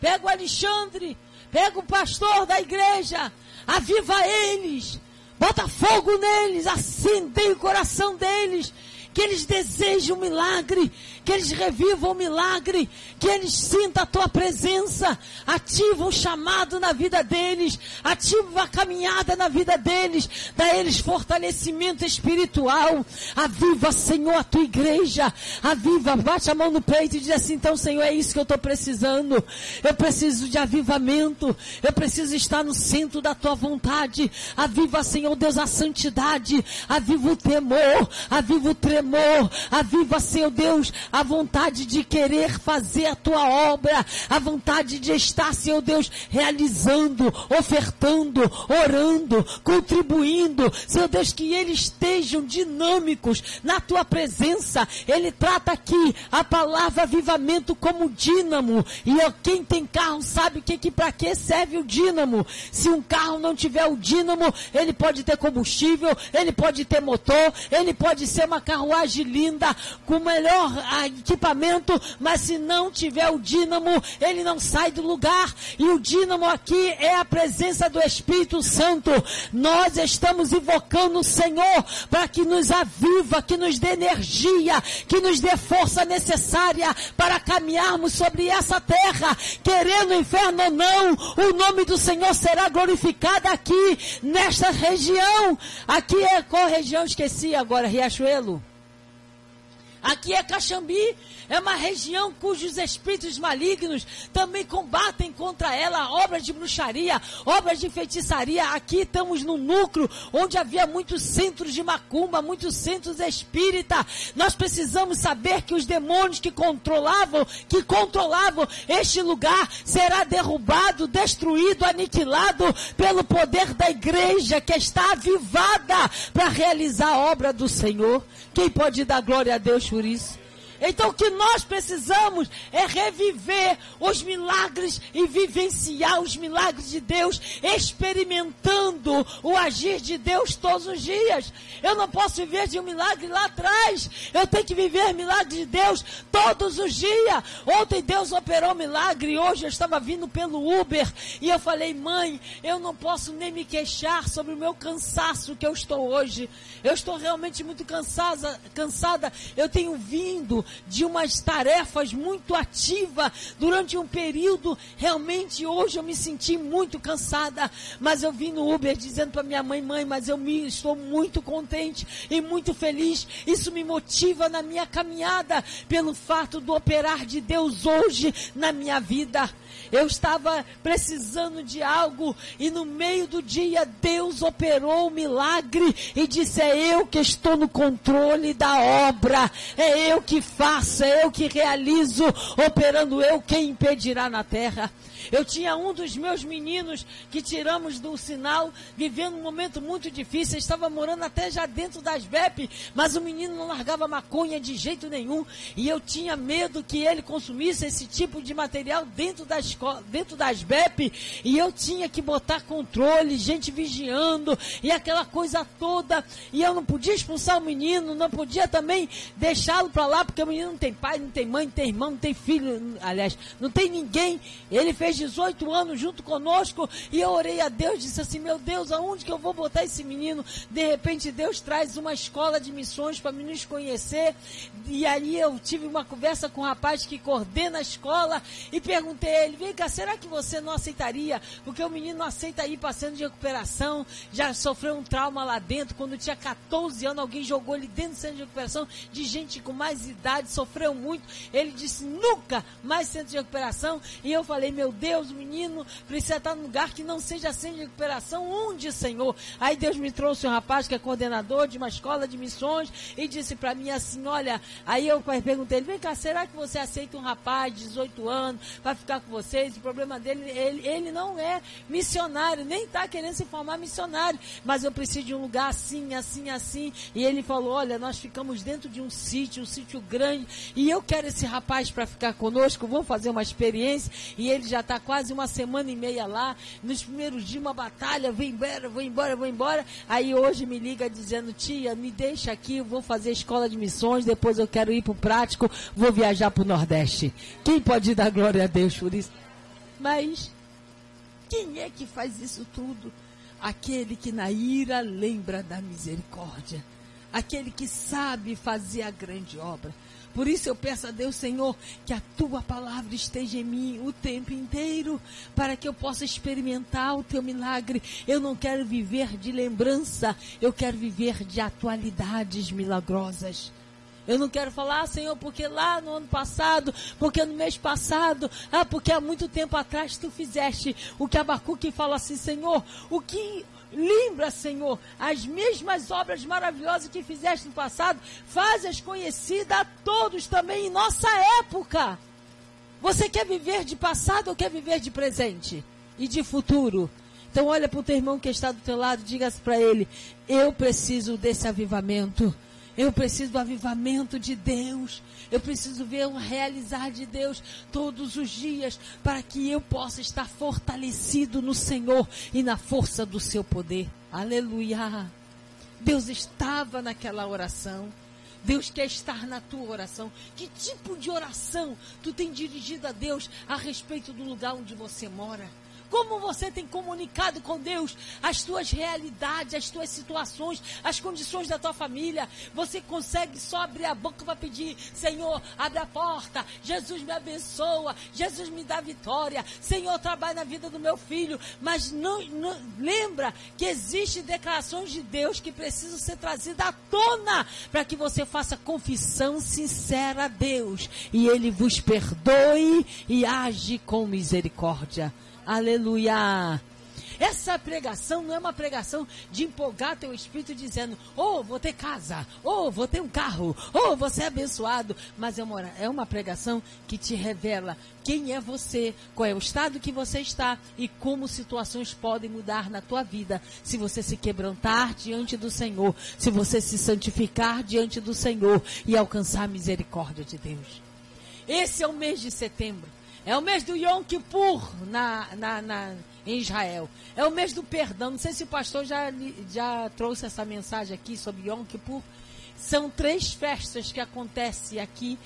Speaker 1: Pega o Alexandre. Pega o pastor da igreja. Aviva eles. Bota fogo neles. Acendei o coração deles que eles desejem um milagre, que eles revivam o milagre, que eles sintam a tua presença, ativa um chamado na vida deles, ativa a caminhada na vida deles, dá eles fortalecimento espiritual, aviva, Senhor, a tua igreja, aviva, bate a mão no peito e diz assim, então, Senhor, é isso que eu estou precisando, eu preciso de avivamento, eu preciso estar no centro da tua vontade, aviva, Senhor Deus, a santidade, aviva o temor, aviva o tremor, aviva, Senhor Deus, a vontade de querer fazer a tua obra, a vontade de estar, Senhor Deus, realizando, ofertando, orando, contribuindo, Senhor Deus, que eles estejam dinâmicos na tua presença. Ele trata aqui a palavra avivamento como dínamo. E quem tem carro sabe que, que para que serve o dínamo. Se um carro não tiver o dínamo, ele pode ter combustível, ele pode ter motor, ele pode ser uma carruagem linda, com melhor equipamento, mas se não tiver o dínamo, ele não sai do lugar. E o dínamo aqui é a presença do Espírito Santo. Nós estamos invocando o Senhor para que nos aviva, que nos dê energia, que nos dê força necessária para caminharmos sobre essa terra, querendo o inferno ou não, o nome do Senhor será glorificado aqui, nesta região. Aqui é qual região? Esqueci agora, Riachuelo. Aqui é Caxambi, é uma região cujos espíritos malignos também combatem contra ela obras de bruxaria, obras de feitiçaria. Aqui estamos no núcleo onde havia muitos centros de macumba, muitos centros espírita. Nós precisamos saber que os demônios que controlavam, que controlavam este lugar, será derrubado, destruído, aniquilado pelo poder da igreja que está avivada para realizar a obra do Senhor. Quem pode dar glória a Deus por isso? Então o que nós precisamos é reviver os milagres e vivenciar os milagres de Deus, experimentando o agir de Deus todos os dias. Eu não posso viver de um milagre lá atrás. Eu tenho que viver milagre de Deus todos os dias. Ontem Deus operou um milagre, hoje eu estava vindo pelo Uber e eu falei, mãe, eu não posso nem me queixar sobre o meu cansaço que eu estou hoje. Eu estou realmente muito cansada, cansada. Eu tenho vindo de umas tarefas muito ativas durante um período. Realmente hoje eu me senti muito cansada, mas eu vim no Uber dizendo para minha mãe, mãe, mas eu me, estou muito contente e muito feliz. Isso me motiva na minha caminhada pelo fato do operar de Deus hoje na minha vida. Eu estava precisando de algo e no meio do dia Deus operou o um milagre e disse: É eu que estou no controle da obra, é eu que faço, é eu que realizo, operando eu, quem impedirá na terra. Eu tinha um dos meus meninos que tiramos do sinal, vivendo um momento muito difícil. estava morando até já dentro das BEP, mas o menino não largava maconha de jeito nenhum. E eu tinha medo que ele consumisse esse tipo de material dentro da escola, dentro das BEP. E eu tinha que botar controle, gente vigiando e aquela coisa toda. E eu não podia expulsar o menino, não podia também deixá-lo para lá, porque o menino não tem pai, não tem mãe, não tem irmão, não tem filho. Aliás, não tem ninguém. Ele fez 18 anos junto conosco e eu orei a Deus, disse assim: Meu Deus, aonde que eu vou botar esse menino? De repente, Deus traz uma escola de missões para nos conhecer. E aí eu tive uma conversa com um rapaz que coordena a escola e perguntei a ele: Vem cá, será que você não aceitaria? Porque o menino aceita ir passando de recuperação, já sofreu um trauma lá dentro. Quando tinha 14 anos, alguém jogou ele dentro do centro de recuperação de gente com mais idade, sofreu muito. Ele disse: Nunca mais centro de recuperação. E eu falei: Meu Deus Deus, menino precisa estar num lugar que não seja sem de recuperação. Onde, Senhor? Aí Deus me trouxe um rapaz que é coordenador de uma escola de missões e disse para mim assim: Olha, aí eu perguntei: Vem cá, será que você aceita um rapaz de 18 anos para ficar com vocês? O problema dele, ele, ele não é missionário, nem está querendo se formar missionário, mas eu preciso de um lugar assim, assim, assim. E ele falou: Olha, nós ficamos dentro de um sítio, um sítio grande, e eu quero esse rapaz para ficar conosco. Vamos fazer uma experiência. E ele já está quase uma semana e meia lá. Nos primeiros dias, uma batalha, vou embora, vou embora, vou embora. Aí hoje me liga dizendo, tia, me deixa aqui, vou fazer escola de missões, depois eu quero ir para o prático, vou viajar para o Nordeste. Quem pode dar glória a Deus por isso? Mas quem é que faz isso tudo? Aquele que na ira lembra da misericórdia. Aquele que sabe fazer a grande obra. Por isso eu peço a Deus, Senhor, que a tua palavra esteja em mim o tempo inteiro, para que eu possa experimentar o teu milagre. Eu não quero viver de lembrança, eu quero viver de atualidades milagrosas. Eu não quero falar, ah, Senhor, porque lá no ano passado, porque no mês passado, ah, porque há muito tempo atrás tu fizeste o que Abacuque fala assim, Senhor, o que Lembra, Senhor, as mesmas obras maravilhosas que fizeste no passado, faz-as conhecidas a todos também em nossa época. Você quer viver de passado ou quer viver de presente e de futuro? Então olha para o teu irmão que está do teu lado, diga para ele: eu preciso desse avivamento. Eu preciso do avivamento de Deus. Eu preciso ver o realizar de Deus todos os dias para que eu possa estar fortalecido no Senhor e na força do seu poder. Aleluia. Deus estava naquela oração. Deus quer estar na tua oração. Que tipo de oração tu tem dirigido a Deus a respeito do lugar onde você mora? Como você tem comunicado com Deus as tuas realidades, as tuas situações, as condições da tua família. Você consegue só abrir a boca para pedir: Senhor, abre a porta. Jesus me abençoa. Jesus me dá vitória. Senhor, trabalha na vida do meu filho. Mas não, não lembra que existem declarações de Deus que precisam ser trazidas à tona para que você faça confissão sincera a Deus e Ele vos perdoe e age com misericórdia. Aleluia! Essa pregação não é uma pregação de empolgar teu espírito dizendo, oh, vou ter casa, oh, vou ter um carro, oh, vou ser abençoado. Mas é uma, é uma pregação que te revela quem é você, qual é o estado que você está e como situações podem mudar na tua vida se você se quebrantar diante do Senhor, se você se santificar diante do Senhor e alcançar a misericórdia de Deus. Esse é o mês de setembro. É o mês do Yom Kippur na, na, na, em Israel. É o mês do perdão. Não sei se o pastor já, já trouxe essa mensagem aqui sobre Yom Kippur. São três festas que acontecem aqui,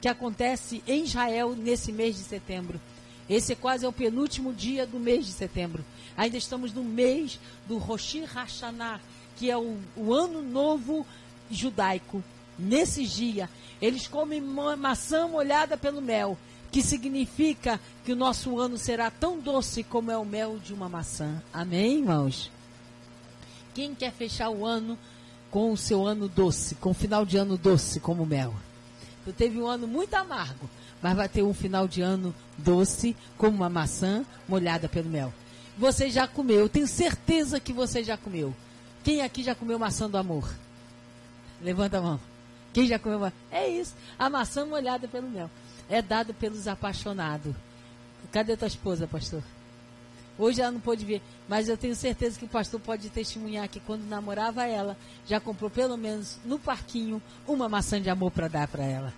Speaker 1: que acontece em Israel nesse mês de setembro. Esse é quase é o penúltimo dia do mês de setembro. Ainda estamos no mês do Rosh Hashanah, que é o, o ano novo judaico. Nesse dia, eles comem maçã molhada pelo mel que significa que o nosso ano será tão doce como é o mel de uma maçã. Amém, irmãos? Quem quer fechar o ano com o seu ano doce, com o final de ano doce como mel? Tu teve um ano muito amargo, mas vai ter um final de ano doce como uma maçã molhada pelo mel. Você já comeu, eu tenho certeza que você já comeu. Quem aqui já comeu maçã do amor? Levanta a mão. Quem já comeu? É isso, a maçã molhada pelo mel é dado pelos apaixonados. Cadê tua esposa, pastor? Hoje ela não pôde vir, mas eu tenho certeza que o pastor pode testemunhar que quando namorava ela, já comprou pelo menos no parquinho uma maçã de amor para dar para ela.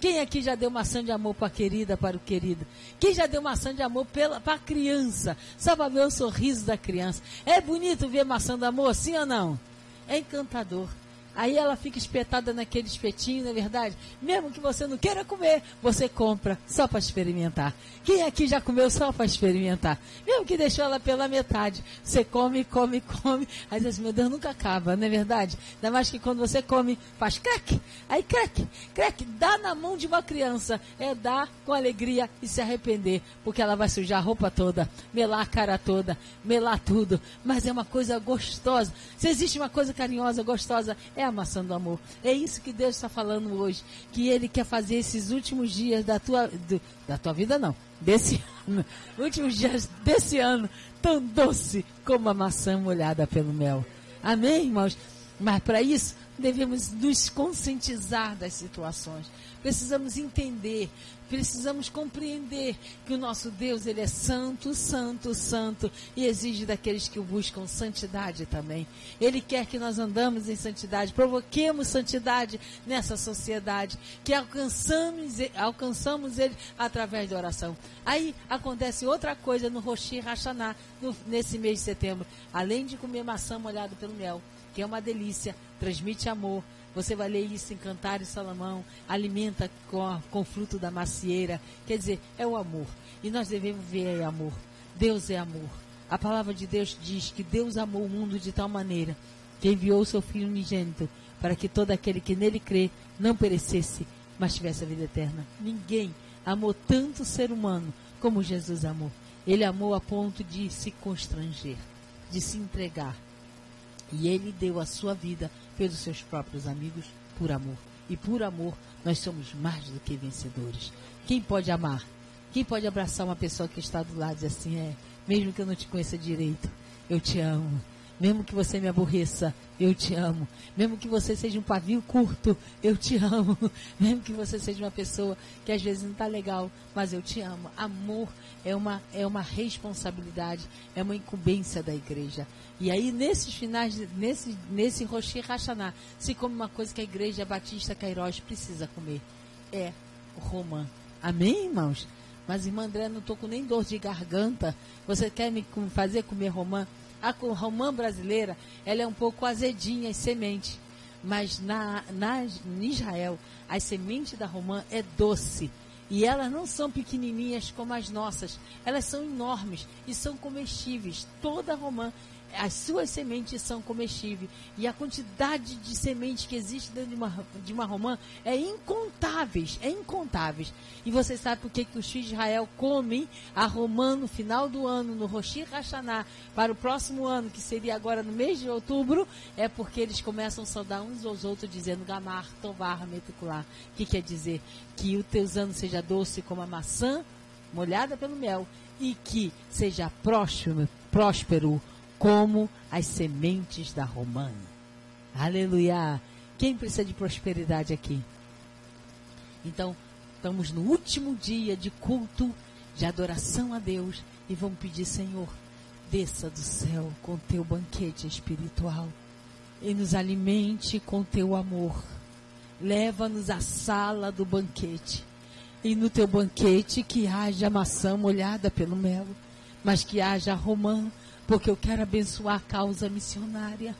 Speaker 1: Quem aqui já deu maçã de amor para a querida, para o querido? Quem já deu maçã de amor para a criança? Só para ver o sorriso da criança. É bonito ver maçã de amor, sim ou não? É encantador. Aí ela fica espetada naquele espetinho, não é verdade? Mesmo que você não queira comer, você compra só para experimentar. Quem aqui já comeu só para experimentar? Mesmo que deixou ela pela metade. Você come, come, come. Aí diz, meu Deus, nunca acaba, não é verdade? Ainda mais que quando você come, faz crack. Aí crack, crack, dá na mão de uma criança. É dar com alegria e se arrepender. Porque ela vai sujar a roupa toda, melar a cara toda, melar tudo. Mas é uma coisa gostosa. Se existe uma coisa carinhosa, gostosa, é a maçã do amor. É isso que Deus está falando hoje. Que Ele quer fazer esses últimos dias da tua, do, da tua vida, não. Desse ano. Últimos dias desse ano. Tão doce como a maçã molhada pelo mel. Amém, irmãos? Mas para isso, devemos nos conscientizar das situações. Precisamos entender Precisamos compreender que o nosso Deus, ele é santo, santo, santo e exige daqueles que o buscam santidade também. Ele quer que nós andamos em santidade, provoquemos santidade nessa sociedade, que alcançamos, alcançamos ele através da oração. Aí acontece outra coisa no Roshi Hashanah, no, nesse mês de setembro. Além de comer maçã molhada pelo mel, que é uma delícia, transmite amor, você vai ler isso em Cantar e Salomão. Alimenta com, com o fruto da macieira. Quer dizer, é o amor. E nós devemos ver amor. Deus é amor. A palavra de Deus diz que Deus amou o mundo de tal maneira que enviou o seu Filho unigênito para que todo aquele que nele crê não perecesse, mas tivesse a vida eterna. Ninguém amou tanto o ser humano como Jesus amou. Ele amou a ponto de se constranger, de se entregar. E ele deu a sua vida pelos seus próprios amigos por amor. E por amor nós somos mais do que vencedores. Quem pode amar? Quem pode abraçar uma pessoa que está do lado e dizer assim, é, mesmo que eu não te conheça direito, eu te amo. Mesmo que você me aborreça, eu te amo. Mesmo que você seja um pavio curto, eu te amo. Mesmo que você seja uma pessoa que às vezes não está legal, mas eu te amo. Amor é uma, é uma responsabilidade, é uma incumbência da igreja. E aí, nesses finais, nesse, nesse Roshi Hashanah, se come uma coisa que a igreja Batista Cairós precisa comer. É romã. Amém, irmãos? Mas, irmã André, não estou com nem dor de garganta. Você quer me fazer comer romã? A romã brasileira, ela é um pouco azedinha e semente. mas na, na, em Israel, a semente da romã é doce. E elas não são pequenininhas como as nossas, elas são enormes e são comestíveis. Toda romã as suas sementes são comestíveis. E a quantidade de sementes que existe dentro de uma, de uma romã é incontáveis, é incontáveis. E você sabe por que, que os filhos de Israel comem a romã no final do ano, no Roshi Hashanah, para o próximo ano, que seria agora no mês de outubro, é porque eles começam a saudar uns aos outros, dizendo Gamar, Tovar, Metukular. Que quer dizer que o teus anos seja doce como a maçã, molhada pelo mel, e que seja próspero, próspero como as sementes da romã. Aleluia! Quem precisa de prosperidade aqui? Então, estamos no último dia de culto, de adoração a Deus e vamos pedir, Senhor, desça do céu com teu banquete espiritual e nos alimente com teu amor. Leva-nos à sala do banquete. E no teu banquete que haja maçã molhada pelo mel, mas que haja romã porque eu quero abençoar a causa missionária.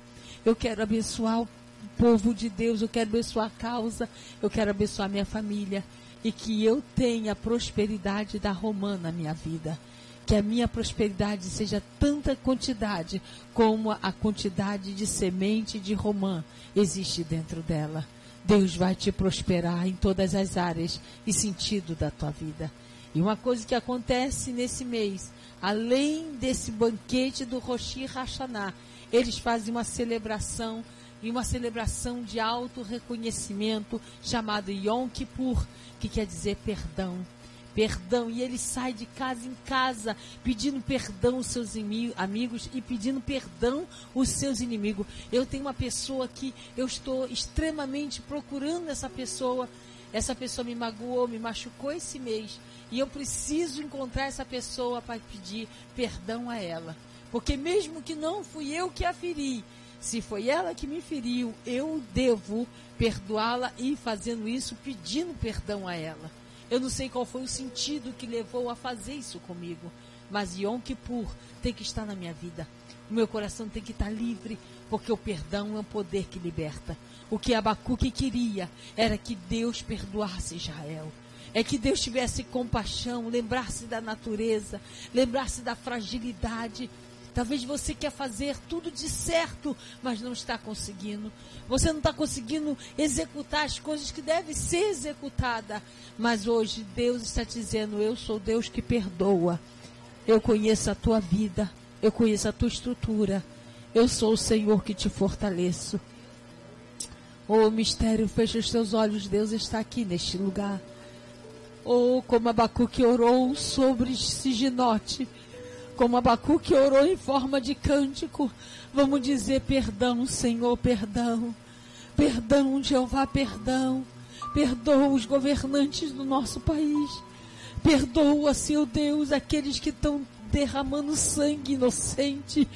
Speaker 1: Eu quero abençoar o povo de Deus, eu quero abençoar a causa, eu quero abençoar minha família e que eu tenha a prosperidade da romã na minha vida. Que a minha prosperidade seja tanta quantidade como a quantidade de semente de romã existe dentro dela. Deus vai te prosperar em todas as áreas e sentido da tua vida. E uma coisa que acontece nesse mês além desse banquete do Roshi Hashanah, eles fazem uma celebração e uma celebração de auto reconhecimento chamado Yom Kippur, que quer dizer perdão. Perdão, e ele sai de casa em casa pedindo perdão aos seus amigos e pedindo perdão aos seus inimigos. Eu tenho uma pessoa que eu estou extremamente procurando essa pessoa. Essa pessoa me magoou, me machucou esse mês. E eu preciso encontrar essa pessoa para pedir perdão a ela. Porque mesmo que não fui eu que a feri, se foi ela que me feriu, eu devo perdoá-la e fazendo isso, pedindo perdão a ela. Eu não sei qual foi o sentido que levou a fazer isso comigo, mas Yom Kippur tem que estar na minha vida. O meu coração tem que estar livre, porque o perdão é um poder que liberta. O que Abacuque queria era que Deus perdoasse Israel é que Deus tivesse compaixão, lembrasse da natureza, lembrasse da fragilidade. Talvez você quer fazer tudo de certo, mas não está conseguindo. Você não está conseguindo executar as coisas que devem ser executadas. Mas hoje Deus está dizendo: Eu sou Deus que perdoa. Eu conheço a tua vida. Eu conheço a tua estrutura. Eu sou o Senhor que te fortaleço. Oh, mistério, fecha os teus olhos. Deus está aqui neste lugar. Ou como Abacuque orou sobre Siginote, como Abacuque orou em forma de cântico, vamos dizer perdão, Senhor, perdão. Perdão, Jeová, perdão. Perdoa os governantes do nosso país. Perdoa, Senhor Deus, aqueles que estão derramando sangue inocente.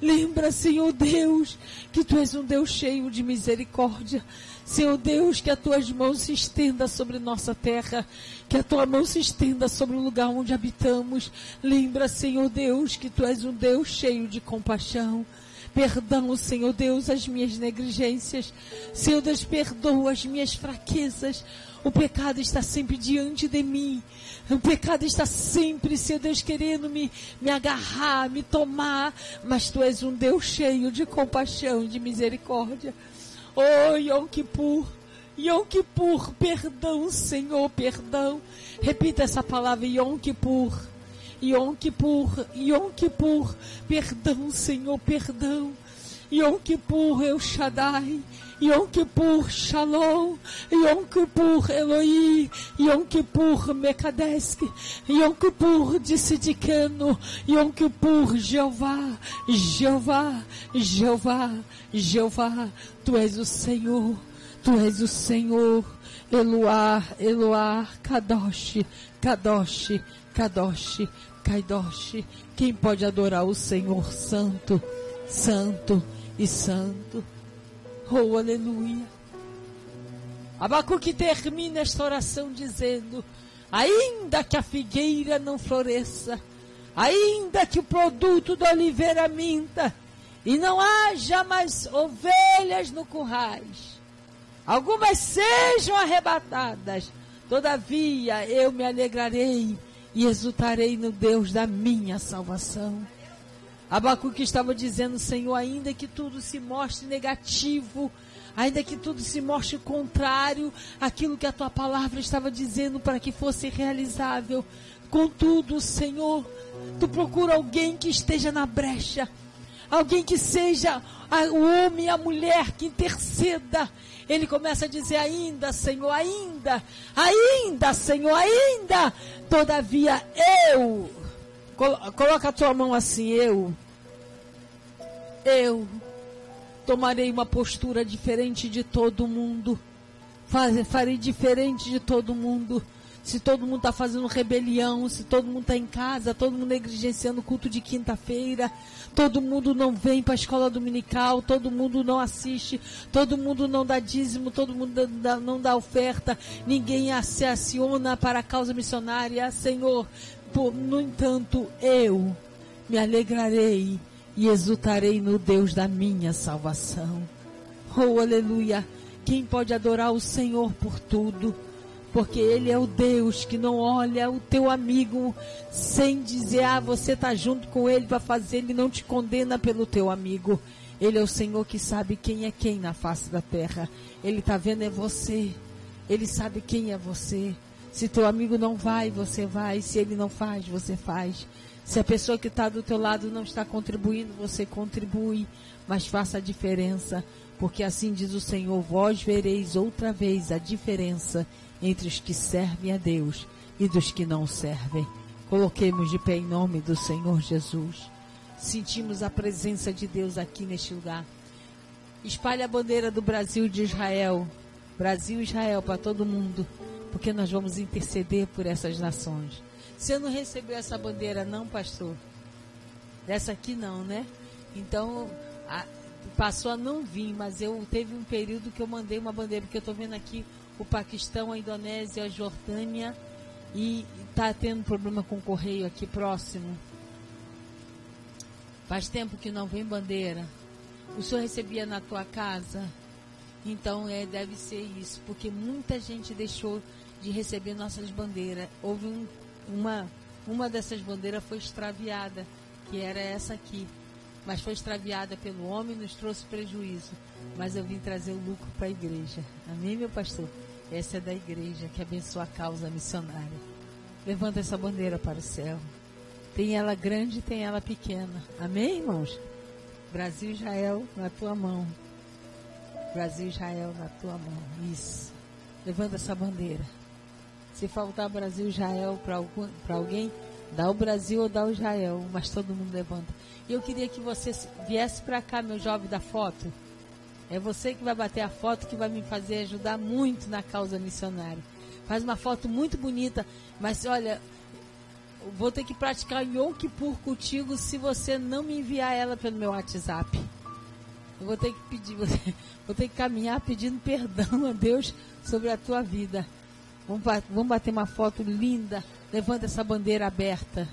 Speaker 1: Lembra, Senhor Deus, que Tu és um Deus cheio de misericórdia. Senhor Deus, que as tuas mãos se estenda sobre nossa terra, que a tua mão se estenda sobre o lugar onde habitamos. Lembra, Senhor Deus, que tu és um Deus cheio de compaixão. Perdão, Senhor Deus, as minhas negligências. Senhor Deus, perdoa as minhas fraquezas. O pecado está sempre diante de mim. O pecado está sempre, Senhor Deus, querendo me, me agarrar, me tomar. Mas Tu és um Deus cheio de compaixão e de misericórdia. Oh, Yom Kippur. Yom Kippur, perdão, Senhor, perdão. Repita essa palavra, Yom Kippur. Yom Kippur, Yom Kippur, perdão, Senhor, perdão. Yom Kippur, El Shaddai. Yom Kippur, Shalom. Yom Kippur, Eloí. Yom Kippur, Mekadesk. Yom Kippur, Dissidicano. Yom Kippur, Jeová. Jeová, Jeová, Jeová. Tu és o Senhor, Tu és o Senhor, Eloar, Eloar, Kadosh, Kadosh, Kadosh, Kaidosh. Quem pode adorar o Senhor Santo, Santo e Santo? Oh, aleluia. Abacuque termina esta oração dizendo: Ainda que a figueira não floresça, ainda que o produto da oliveira minta, e não haja mais ovelhas no currais. Algumas sejam arrebatadas, todavia eu me alegrarei e exultarei no Deus da minha salvação. Abacuque estava dizendo, Senhor, ainda que tudo se mostre negativo, ainda que tudo se mostre contrário àquilo que a tua palavra estava dizendo para que fosse realizável, contudo, Senhor, tu procura alguém que esteja na brecha, alguém que seja o homem e a mulher que interceda. Ele começa a dizer ainda, Senhor, ainda, ainda, Senhor, ainda. Todavia eu, coloca a tua mão assim, eu, eu tomarei uma postura diferente de todo mundo. Farei diferente de todo mundo se todo mundo está fazendo rebelião, se todo mundo está em casa, todo mundo negligenciando o culto de quinta-feira, todo mundo não vem para a escola dominical, todo mundo não assiste, todo mundo não dá dízimo, todo mundo não dá oferta, ninguém se aciona para a causa missionária. Senhor, por, no entanto, eu me alegrarei e exultarei no Deus da minha salvação. Oh, aleluia! Quem pode adorar o Senhor por tudo? porque Ele é o Deus que não olha o teu amigo sem dizer, ah, você está junto com Ele para fazer, Ele não te condena pelo teu amigo. Ele é o Senhor que sabe quem é quem na face da terra. Ele está vendo é você. Ele sabe quem é você. Se teu amigo não vai, você vai. Se ele não faz, você faz. Se a pessoa que está do teu lado não está contribuindo, você contribui. Mas faça a diferença. Porque assim diz o Senhor: vós vereis outra vez a diferença entre os que servem a Deus e dos que não servem. Coloquemos de pé em nome do Senhor Jesus. Sentimos a presença de Deus aqui neste lugar. Espalhe a bandeira do Brasil e de Israel. Brasil e Israel para todo mundo. Porque nós vamos interceder por essas nações. Você não recebeu essa bandeira, não, pastor? Dessa aqui não, né? Então, a, passou a não vir, mas eu teve um período que eu mandei uma bandeira, porque eu estou vendo aqui o Paquistão, a Indonésia, a Jordânia e está tendo problema com o correio aqui próximo. Faz tempo que não vem bandeira. O senhor recebia na tua casa? Então é, deve ser isso, porque muita gente deixou de receber nossas bandeiras. Houve um, uma, uma dessas bandeiras foi extraviada, que era essa aqui. Mas foi extraviada pelo homem e nos trouxe prejuízo. Mas eu vim trazer o lucro para a igreja. Amém, meu pastor? Essa é da igreja que abençoa a causa missionária. Levanta essa bandeira para o céu. Tem ela grande, tem ela pequena. Amém, irmãos? Brasil Israel na tua mão. Brasil Israel na tua mão. Isso. Levanta essa bandeira. Se faltar Brasil Israel para alguém, dá o Brasil ou dá o Israel, mas todo mundo levanta. E eu queria que você viesse para cá, meu jovem da foto. É você que vai bater a foto que vai me fazer ajudar muito na causa missionária. Faz uma foto muito bonita, mas olha, vou ter que praticar Yom Kippur contigo se você não me enviar ela pelo meu WhatsApp. Eu vou ter que pedir, vou ter que caminhar pedindo perdão a Deus sobre a tua vida. Vamos bater uma foto linda. Levanta essa bandeira aberta.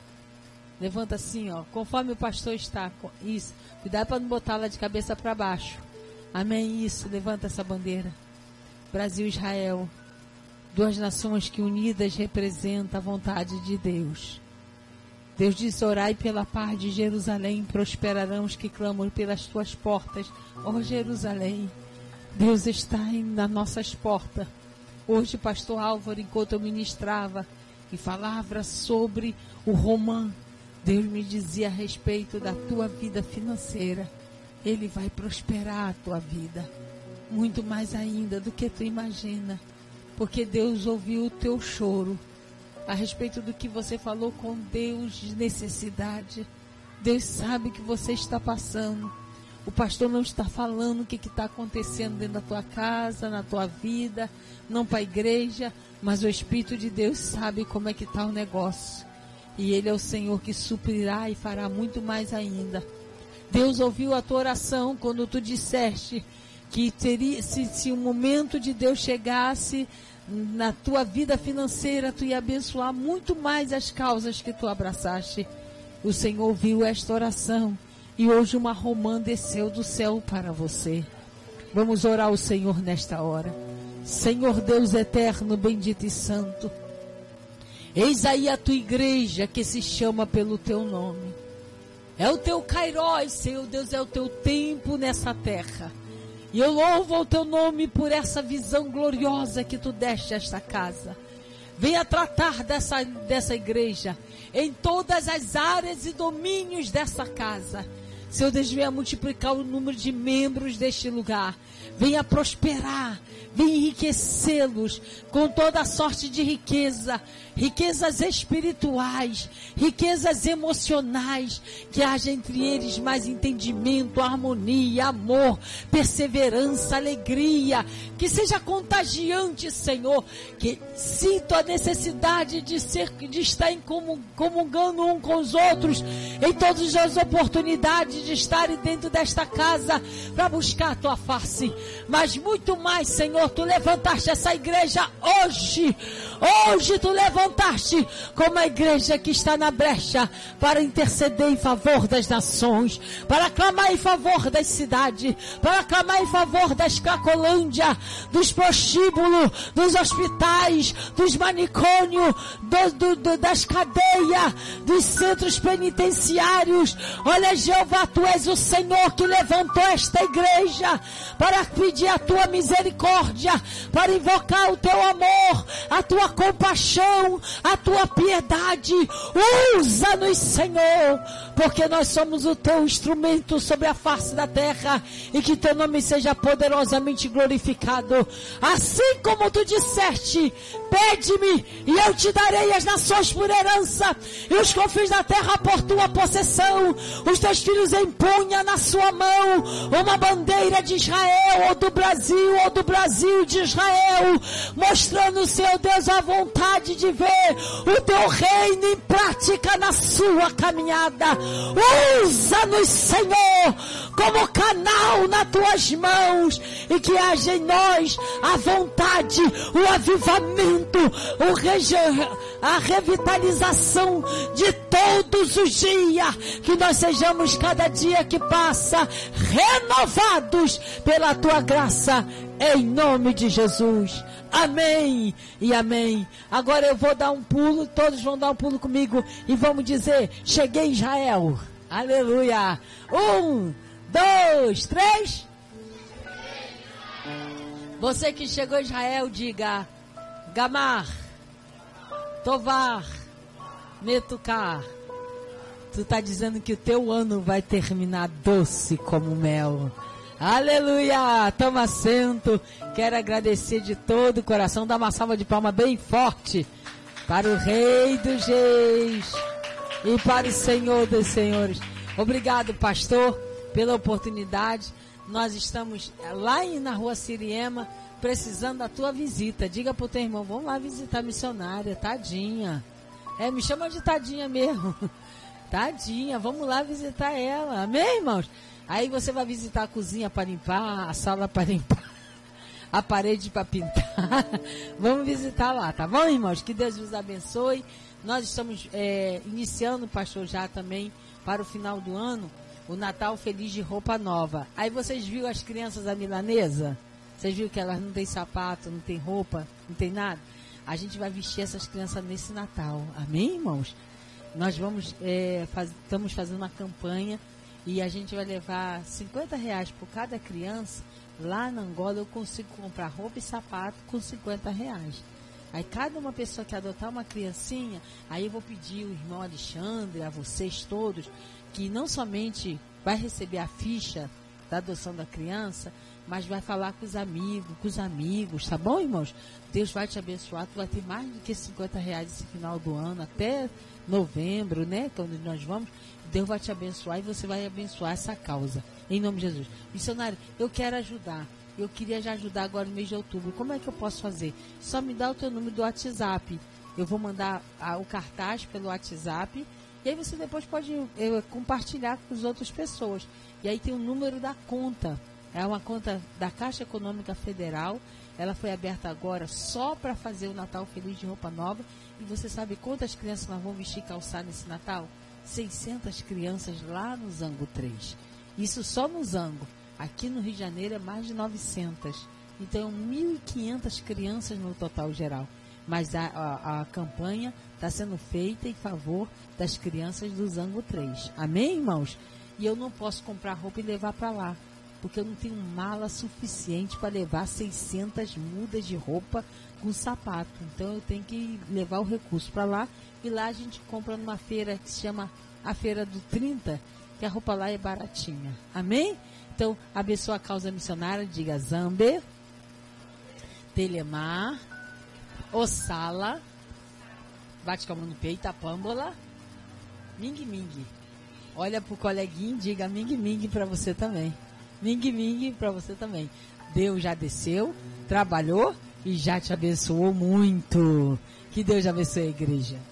Speaker 1: Levanta assim, ó, conforme o pastor está. Isso. Cuidado para não botar ela de cabeça para baixo. Amém. Isso, levanta essa bandeira. Brasil e Israel, duas nações que unidas representam a vontade de Deus. Deus diz: Orai pela paz de Jerusalém, prosperarão os que clamam pelas tuas portas, ó oh, Jerusalém. Deus está nas nossas portas. Hoje, pastor Álvaro, enquanto eu ministrava e falava sobre o Romã, Deus me dizia a respeito da tua vida financeira. Ele vai prosperar a tua vida, muito mais ainda do que tu imagina, porque Deus ouviu o teu choro a respeito do que você falou com Deus de necessidade. Deus sabe que você está passando. O pastor não está falando o que está acontecendo dentro da tua casa, na tua vida, não para a igreja, mas o Espírito de Deus sabe como é que está o negócio. E Ele é o Senhor que suprirá e fará muito mais ainda. Deus ouviu a tua oração quando tu disseste que teria, se, se o momento de Deus chegasse na tua vida financeira, tu ia abençoar muito mais as causas que tu abraçaste. O Senhor ouviu esta oração e hoje uma romã desceu do céu para você. Vamos orar ao Senhor nesta hora. Senhor Deus eterno, bendito e santo. Eis aí a tua igreja que se chama pelo teu nome. É o teu Kairos, Senhor Deus, é o teu tempo nessa terra. E eu louvo o teu nome por essa visão gloriosa que tu deste a esta casa. Venha tratar dessa, dessa igreja em todas as áreas e domínios dessa casa. Senhor Deus, venha multiplicar o número de membros deste lugar. Venha prosperar Vem enriquecê-los com toda sorte de riqueza, riquezas espirituais, riquezas emocionais, que haja entre eles mais entendimento, harmonia, amor, perseverança, alegria, que seja contagiante, Senhor, que sinta a necessidade de ser, de estar comungando um com os outros, em todas as oportunidades de estarem dentro desta casa para buscar a tua face, mas muito mais, Senhor, tu levantaste essa igreja hoje. Hoje tu levantaste como a igreja que está na brecha para interceder em favor das nações, para clamar em favor das cidades, para clamar em favor da Escacolândia, dos prostíbulos, dos hospitais, dos manicônios, do, do, do, das cadeias, dos centros penitenciários. Olha, Jeová, tu és o Senhor que levantou esta igreja para pedir a tua misericórdia, para invocar o teu amor, a tua compaixão, a tua piedade. Usa-nos, Senhor, porque nós somos o teu instrumento sobre a face da terra e que teu nome seja poderosamente glorificado. Assim como tu disseste, pede-me e eu te darei as nações por herança e os confins da terra por tua possessão. Os teus filhos empunha na sua mão uma bandeira de Israel ou do Brasil ou do Brasil de Israel, mostrando, Senhor Deus, a vontade de ver o teu reino em prática na sua caminhada. Usa-nos, Senhor, como canal nas tuas mãos e que haja em nós a vontade, o avivamento, o a revitalização de todos os dias, que nós sejamos cada dia que passa renovados pela tua graça em nome de Jesus. Amém e amém. Agora eu vou dar um pulo, todos vão dar um pulo comigo e vamos dizer: Cheguei Israel. Aleluia. Um, dois, três. Você que chegou em Israel, diga: Gamar, Tovar, Metucar. Tu está dizendo que o teu ano vai terminar doce como mel. Aleluia! Toma assento. Quero agradecer de todo o coração. Dá uma salva de palma bem forte para o Rei dos Reis e para o Senhor dos Senhores. Obrigado, pastor, pela oportunidade. Nós estamos lá na rua Siriema precisando da tua visita. Diga pro teu irmão, vamos lá visitar a missionária, tadinha. É, me chama de tadinha mesmo. Tadinha, vamos lá visitar ela. Amém, irmãos? Aí você vai visitar a cozinha para limpar, a sala para limpar, a parede para pintar. Vamos visitar lá, tá bom, irmãos? Que Deus vos abençoe. Nós estamos é, iniciando, pastor, já também para o final do ano, o Natal Feliz de roupa nova. Aí vocês viram as crianças da milanesa? Vocês viram que elas não têm sapato, não têm roupa, não tem nada? A gente vai vestir essas crianças nesse Natal. Amém, irmãos? Nós vamos, é, faz, estamos fazendo uma campanha e a gente vai levar 50 reais por cada criança. Lá na Angola eu consigo comprar roupa e sapato com 50 reais. Aí cada uma pessoa que adotar uma criancinha, aí eu vou pedir o irmão Alexandre, a vocês todos, que não somente vai receber a ficha da adoção da criança, mas vai falar com os amigos, com os amigos, tá bom, irmãos? Deus vai te abençoar, tu vai ter mais do que 50 reais esse final do ano, até novembro, né? Quando nós vamos. Deus vai te abençoar e você vai abençoar essa causa. Em nome de Jesus. Missionário, eu quero ajudar. Eu queria já ajudar agora no mês de outubro. Como é que eu posso fazer? Só me dá o teu número do WhatsApp. Eu vou mandar a, o cartaz pelo WhatsApp. E aí você depois pode eu, compartilhar com as outras pessoas. E aí tem o número da conta. É uma conta da Caixa Econômica Federal. Ela foi aberta agora só para fazer o Natal Feliz de roupa nova. E você sabe quantas crianças nós vamos vestir calçar nesse Natal? 600 crianças lá no Zango 3. Isso só no Zango. Aqui no Rio de Janeiro é mais de 900. Então, 1.500 crianças no total geral. Mas a, a, a campanha está sendo feita em favor das crianças do Zango 3. Amém, irmãos? E eu não posso comprar roupa e levar para lá porque eu não tenho mala suficiente para levar 600 mudas de roupa com sapato. Então eu tenho que levar o recurso para lá e lá a gente compra numa feira que se chama a Feira do 30, que a roupa lá é baratinha. Amém? Então, abençoa a causa missionária, diga Zambe, Telemar, Ossala, bate com a mão no peito, a pâmbola, Ming Ming. Olha pro coleguinho, diga Ming Ming para você também. Ming Ming para você também. Deus já desceu, trabalhou e já te abençoou muito. Que Deus abençoe a igreja.